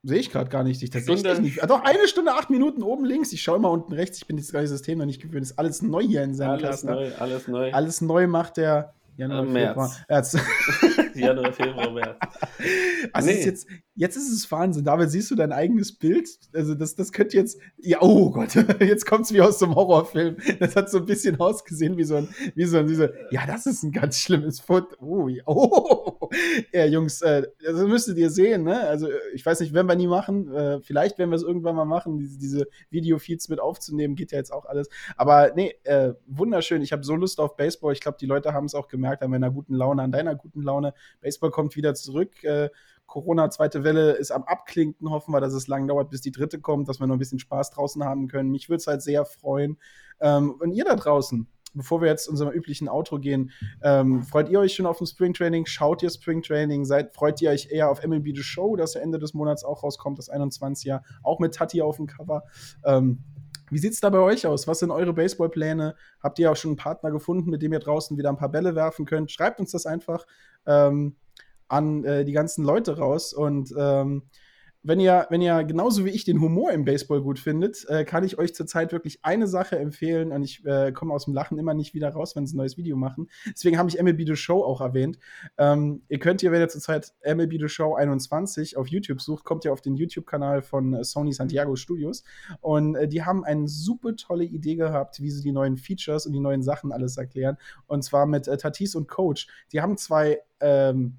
sehe ich gerade gar nicht, ich tatsächlich nicht. Ah, doch, eine Stunde, acht Minuten oben links. Ich schaue immer unten rechts. Ich bin dieses ganze System noch nicht gewöhnt. Ist alles neu hier in seinem Alles neu, alles neu. Alles neu macht der Januar, März. März. *laughs* Januar, Februar, März. *laughs* Also nee. ist jetzt, jetzt ist es Wahnsinn. David, siehst du dein eigenes Bild? Also das, das könnte jetzt, ja, oh Gott, *laughs* jetzt kommt es wie aus so einem Horrorfilm. Das hat so ein bisschen ausgesehen wie so ein, wie so ein, wie so, ja, das ist ein ganz schlimmes Foto. Oh, oh. *laughs* Ja, Jungs, äh, das müsstet ihr sehen, ne? Also ich weiß nicht, werden wir nie machen. Äh, vielleicht werden wir es irgendwann mal machen, diese, diese Video-Feeds mit aufzunehmen, geht ja jetzt auch alles. Aber nee, äh, wunderschön. Ich habe so Lust auf Baseball. Ich glaube, die Leute haben es auch gemerkt an meiner guten Laune, an deiner guten Laune. Baseball kommt wieder zurück. Äh, Corona, zweite Welle ist am Abklinken. Hoffen wir, dass es lang dauert, bis die dritte kommt, dass wir noch ein bisschen Spaß draußen haben können. Mich würde es halt sehr freuen. Ähm, und ihr da draußen, bevor wir jetzt unserem üblichen Outro gehen, ähm, freut ihr euch schon auf dem Springtraining? Schaut ihr Springtraining? Seid, freut ihr euch eher auf MLB The Show, das ja Ende des Monats auch rauskommt, das 21er, auch mit Tati auf dem Cover? Ähm, wie sieht es da bei euch aus? Was sind eure Baseballpläne? Habt ihr auch schon einen Partner gefunden, mit dem ihr draußen wieder ein paar Bälle werfen könnt? Schreibt uns das einfach ähm, an äh, die ganzen Leute raus und ähm, wenn ihr, wenn ihr genauso wie ich den Humor im Baseball gut findet, äh, kann ich euch zurzeit wirklich eine Sache empfehlen und ich äh, komme aus dem Lachen immer nicht wieder raus, wenn sie ein neues Video machen. Deswegen habe ich MLB The Show auch erwähnt. Ähm, ihr könnt hier, wenn ihr zurzeit MLB The Show 21 auf YouTube sucht, kommt ihr auf den YouTube-Kanal von äh, Sony Santiago Studios und äh, die haben eine super tolle Idee gehabt, wie sie die neuen Features und die neuen Sachen alles erklären. Und zwar mit äh, Tatis und Coach. Die haben zwei ähm,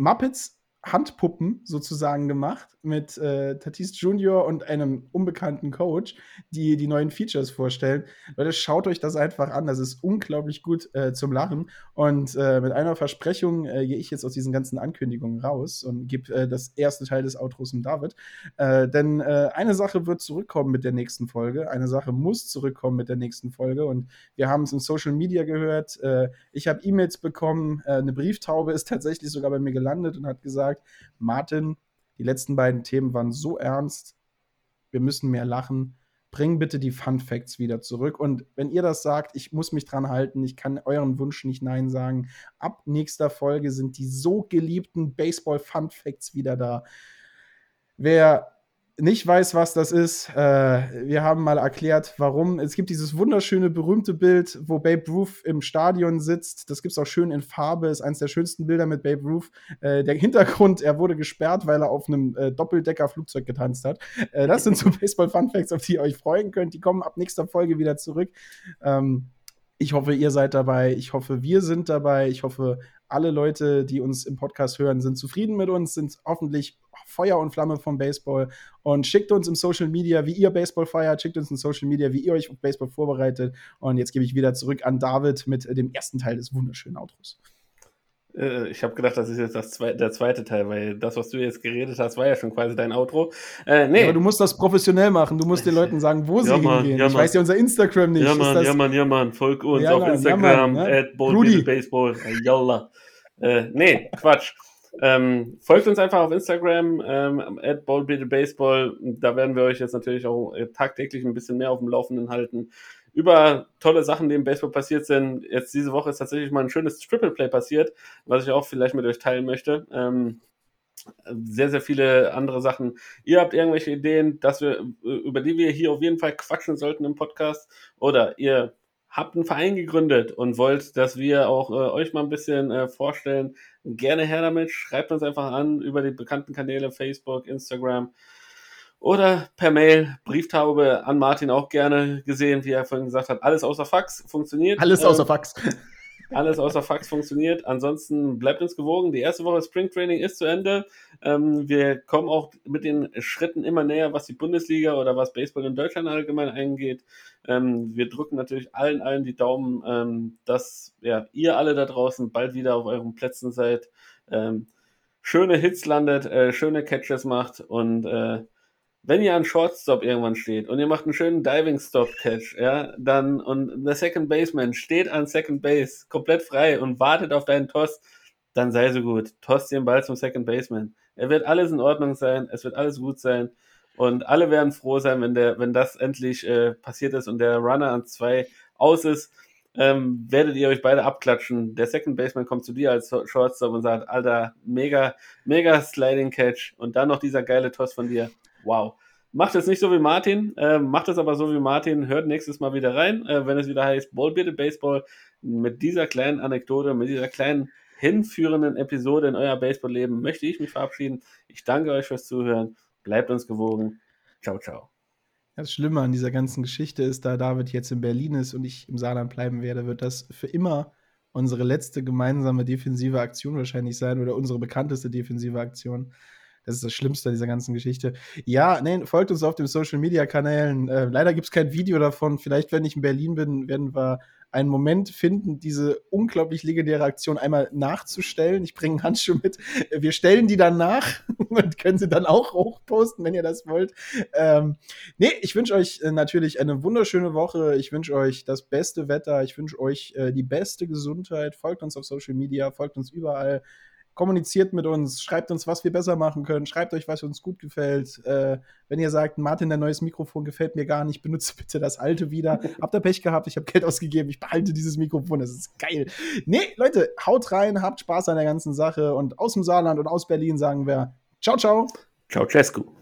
Muppets Handpuppen sozusagen gemacht mit äh, Tatis Junior und einem unbekannten Coach, die die neuen Features vorstellen. Leute, schaut euch das einfach an. Das ist unglaublich gut äh, zum Lachen. Und äh, mit einer Versprechung äh, gehe ich jetzt aus diesen ganzen Ankündigungen raus und gebe äh, das erste Teil des Outros dem David. Äh, denn eine Sache wird zurückkommen mit der nächsten Folge. Eine Sache muss zurückkommen mit der nächsten Folge. Und wir haben es in Social Media gehört. ich habe E-Mails bekommen. eine Brieftaube ist tatsächlich sogar bei mir gelandet und hat gesagt, gesagt, Martin, die letzten beiden Themen waren so ernst, wir müssen mehr lachen. Bring bitte die Fun Facts wieder zurück. Und wenn ihr das sagt, ich muss mich dran halten, ich kann euren Wunsch nicht Nein sagen. Ab nächster Folge sind die so geliebten Baseball Fun Facts wieder da. Wer nicht weiß, was das ist, äh, wir haben mal erklärt, warum. Es gibt dieses wunderschöne, berühmte Bild, wo Babe Ruth im Stadion sitzt. Das gibt es auch schön in Farbe, ist eines der schönsten Bilder mit Babe Ruth. Äh, der Hintergrund, er wurde gesperrt, weil er auf einem äh, Doppeldecker-Flugzeug getanzt hat. Äh, das sind so *laughs* Baseball-Fun-Facts, auf die ihr euch freuen könnt. Die kommen ab nächster Folge wieder zurück. Ähm, ich hoffe, ihr seid dabei. Ich hoffe, wir sind dabei. Ich hoffe, alle Leute, die uns im Podcast hören, sind zufrieden mit uns, sind hoffentlich Feuer und Flamme vom Baseball und schickt uns im Social Media, wie ihr Baseball feiert, schickt uns in Social Media, wie ihr euch auf Baseball vorbereitet. Und jetzt gebe ich wieder zurück an David mit dem ersten Teil des wunderschönen Outros. Äh, ich habe gedacht, das ist jetzt das zwe der zweite Teil, weil das, was du jetzt geredet hast, war ja schon quasi dein Outro. Äh, nee. Aber du musst das professionell machen. Du musst den Leuten *laughs* sagen, wo sie Mann, hingehen. Ja, ich weiß ja unser Instagram nicht. Ja, Mann, ja, Mann, ja, Mann. Folg uns ja, auf Instagram, ja, at Baseball. Yalla. Äh, nee, Quatsch. Ähm, folgt uns einfach auf Instagram, ähm, at Baseball. Da werden wir euch jetzt natürlich auch äh, tagtäglich ein bisschen mehr auf dem Laufenden halten. Über tolle Sachen, die im Baseball passiert sind. Jetzt diese Woche ist tatsächlich mal ein schönes Triple Play passiert, was ich auch vielleicht mit euch teilen möchte. Ähm, sehr, sehr viele andere Sachen. Ihr habt irgendwelche Ideen, dass wir, über die wir hier auf jeden Fall quatschen sollten im Podcast. Oder ihr habt einen Verein gegründet und wollt, dass wir auch äh, euch mal ein bisschen äh, vorstellen, gerne her damit. Schreibt uns einfach an über die bekannten Kanäle Facebook, Instagram oder per Mail, Brieftaube an Martin auch gerne gesehen, wie er vorhin gesagt hat. Alles außer Fax funktioniert. Alles außer ähm, Fax. *laughs* Alles außer Fax funktioniert. Ansonsten bleibt uns gewogen. Die erste Woche Spring Training ist zu Ende. Ähm, wir kommen auch mit den Schritten immer näher, was die Bundesliga oder was Baseball in Deutschland allgemein eingeht. Ähm, wir drücken natürlich allen, allen die Daumen, ähm, dass ja, ihr alle da draußen bald wieder auf euren Plätzen seid. Ähm, schöne Hits landet, äh, schöne Catches macht und äh, wenn ihr an Shortstop irgendwann steht und ihr macht einen schönen Diving Stop Catch, ja, dann und der Second Baseman steht an Second Base komplett frei und wartet auf deinen Toss, dann sei so gut, toss den Ball zum Second Baseman. Er wird alles in Ordnung sein, es wird alles gut sein und alle werden froh sein, wenn der, wenn das endlich äh, passiert ist und der Runner an zwei aus ist. Ähm, werdet ihr euch beide abklatschen. Der Second Baseman kommt zu dir als Shortstop und sagt, Alter, mega, mega Sliding Catch und dann noch dieser geile Toss von dir wow. Macht es nicht so wie Martin, äh, macht es aber so wie Martin, hört nächstes Mal wieder rein, äh, wenn es wieder heißt Ballbearded Baseball mit dieser kleinen Anekdote, mit dieser kleinen hinführenden Episode in euer Baseball-Leben möchte ich mich verabschieden. Ich danke euch fürs Zuhören. Bleibt uns gewogen. Ciao, ciao. Das Schlimme an dieser ganzen Geschichte ist, da David jetzt in Berlin ist und ich im Saarland bleiben werde, wird das für immer unsere letzte gemeinsame defensive Aktion wahrscheinlich sein oder unsere bekannteste defensive Aktion. Das ist das Schlimmste an dieser ganzen Geschichte. Ja, nein, folgt uns auf den Social Media Kanälen. Äh, leider gibt es kein Video davon. Vielleicht, wenn ich in Berlin bin, werden wir einen Moment finden, diese unglaublich legendäre Aktion einmal nachzustellen. Ich bringe einen Handschuh mit. Wir stellen die dann nach *laughs* und können sie dann auch hochposten, wenn ihr das wollt. Ähm, nee, ich wünsche euch äh, natürlich eine wunderschöne Woche. Ich wünsche euch das beste Wetter. Ich wünsche euch äh, die beste Gesundheit. Folgt uns auf Social Media, folgt uns überall kommuniziert mit uns, schreibt uns, was wir besser machen können, schreibt euch, was uns gut gefällt. Äh, wenn ihr sagt, Martin, dein neues Mikrofon gefällt mir gar nicht, benutze bitte das alte wieder. *laughs* Habt ihr Pech gehabt, ich habe Geld ausgegeben, ich behalte dieses Mikrofon, das ist geil. Nee, Leute, haut rein, habt Spaß an der ganzen Sache und aus dem Saarland und aus Berlin sagen wir ciao, ciao. Ciao, Cescu.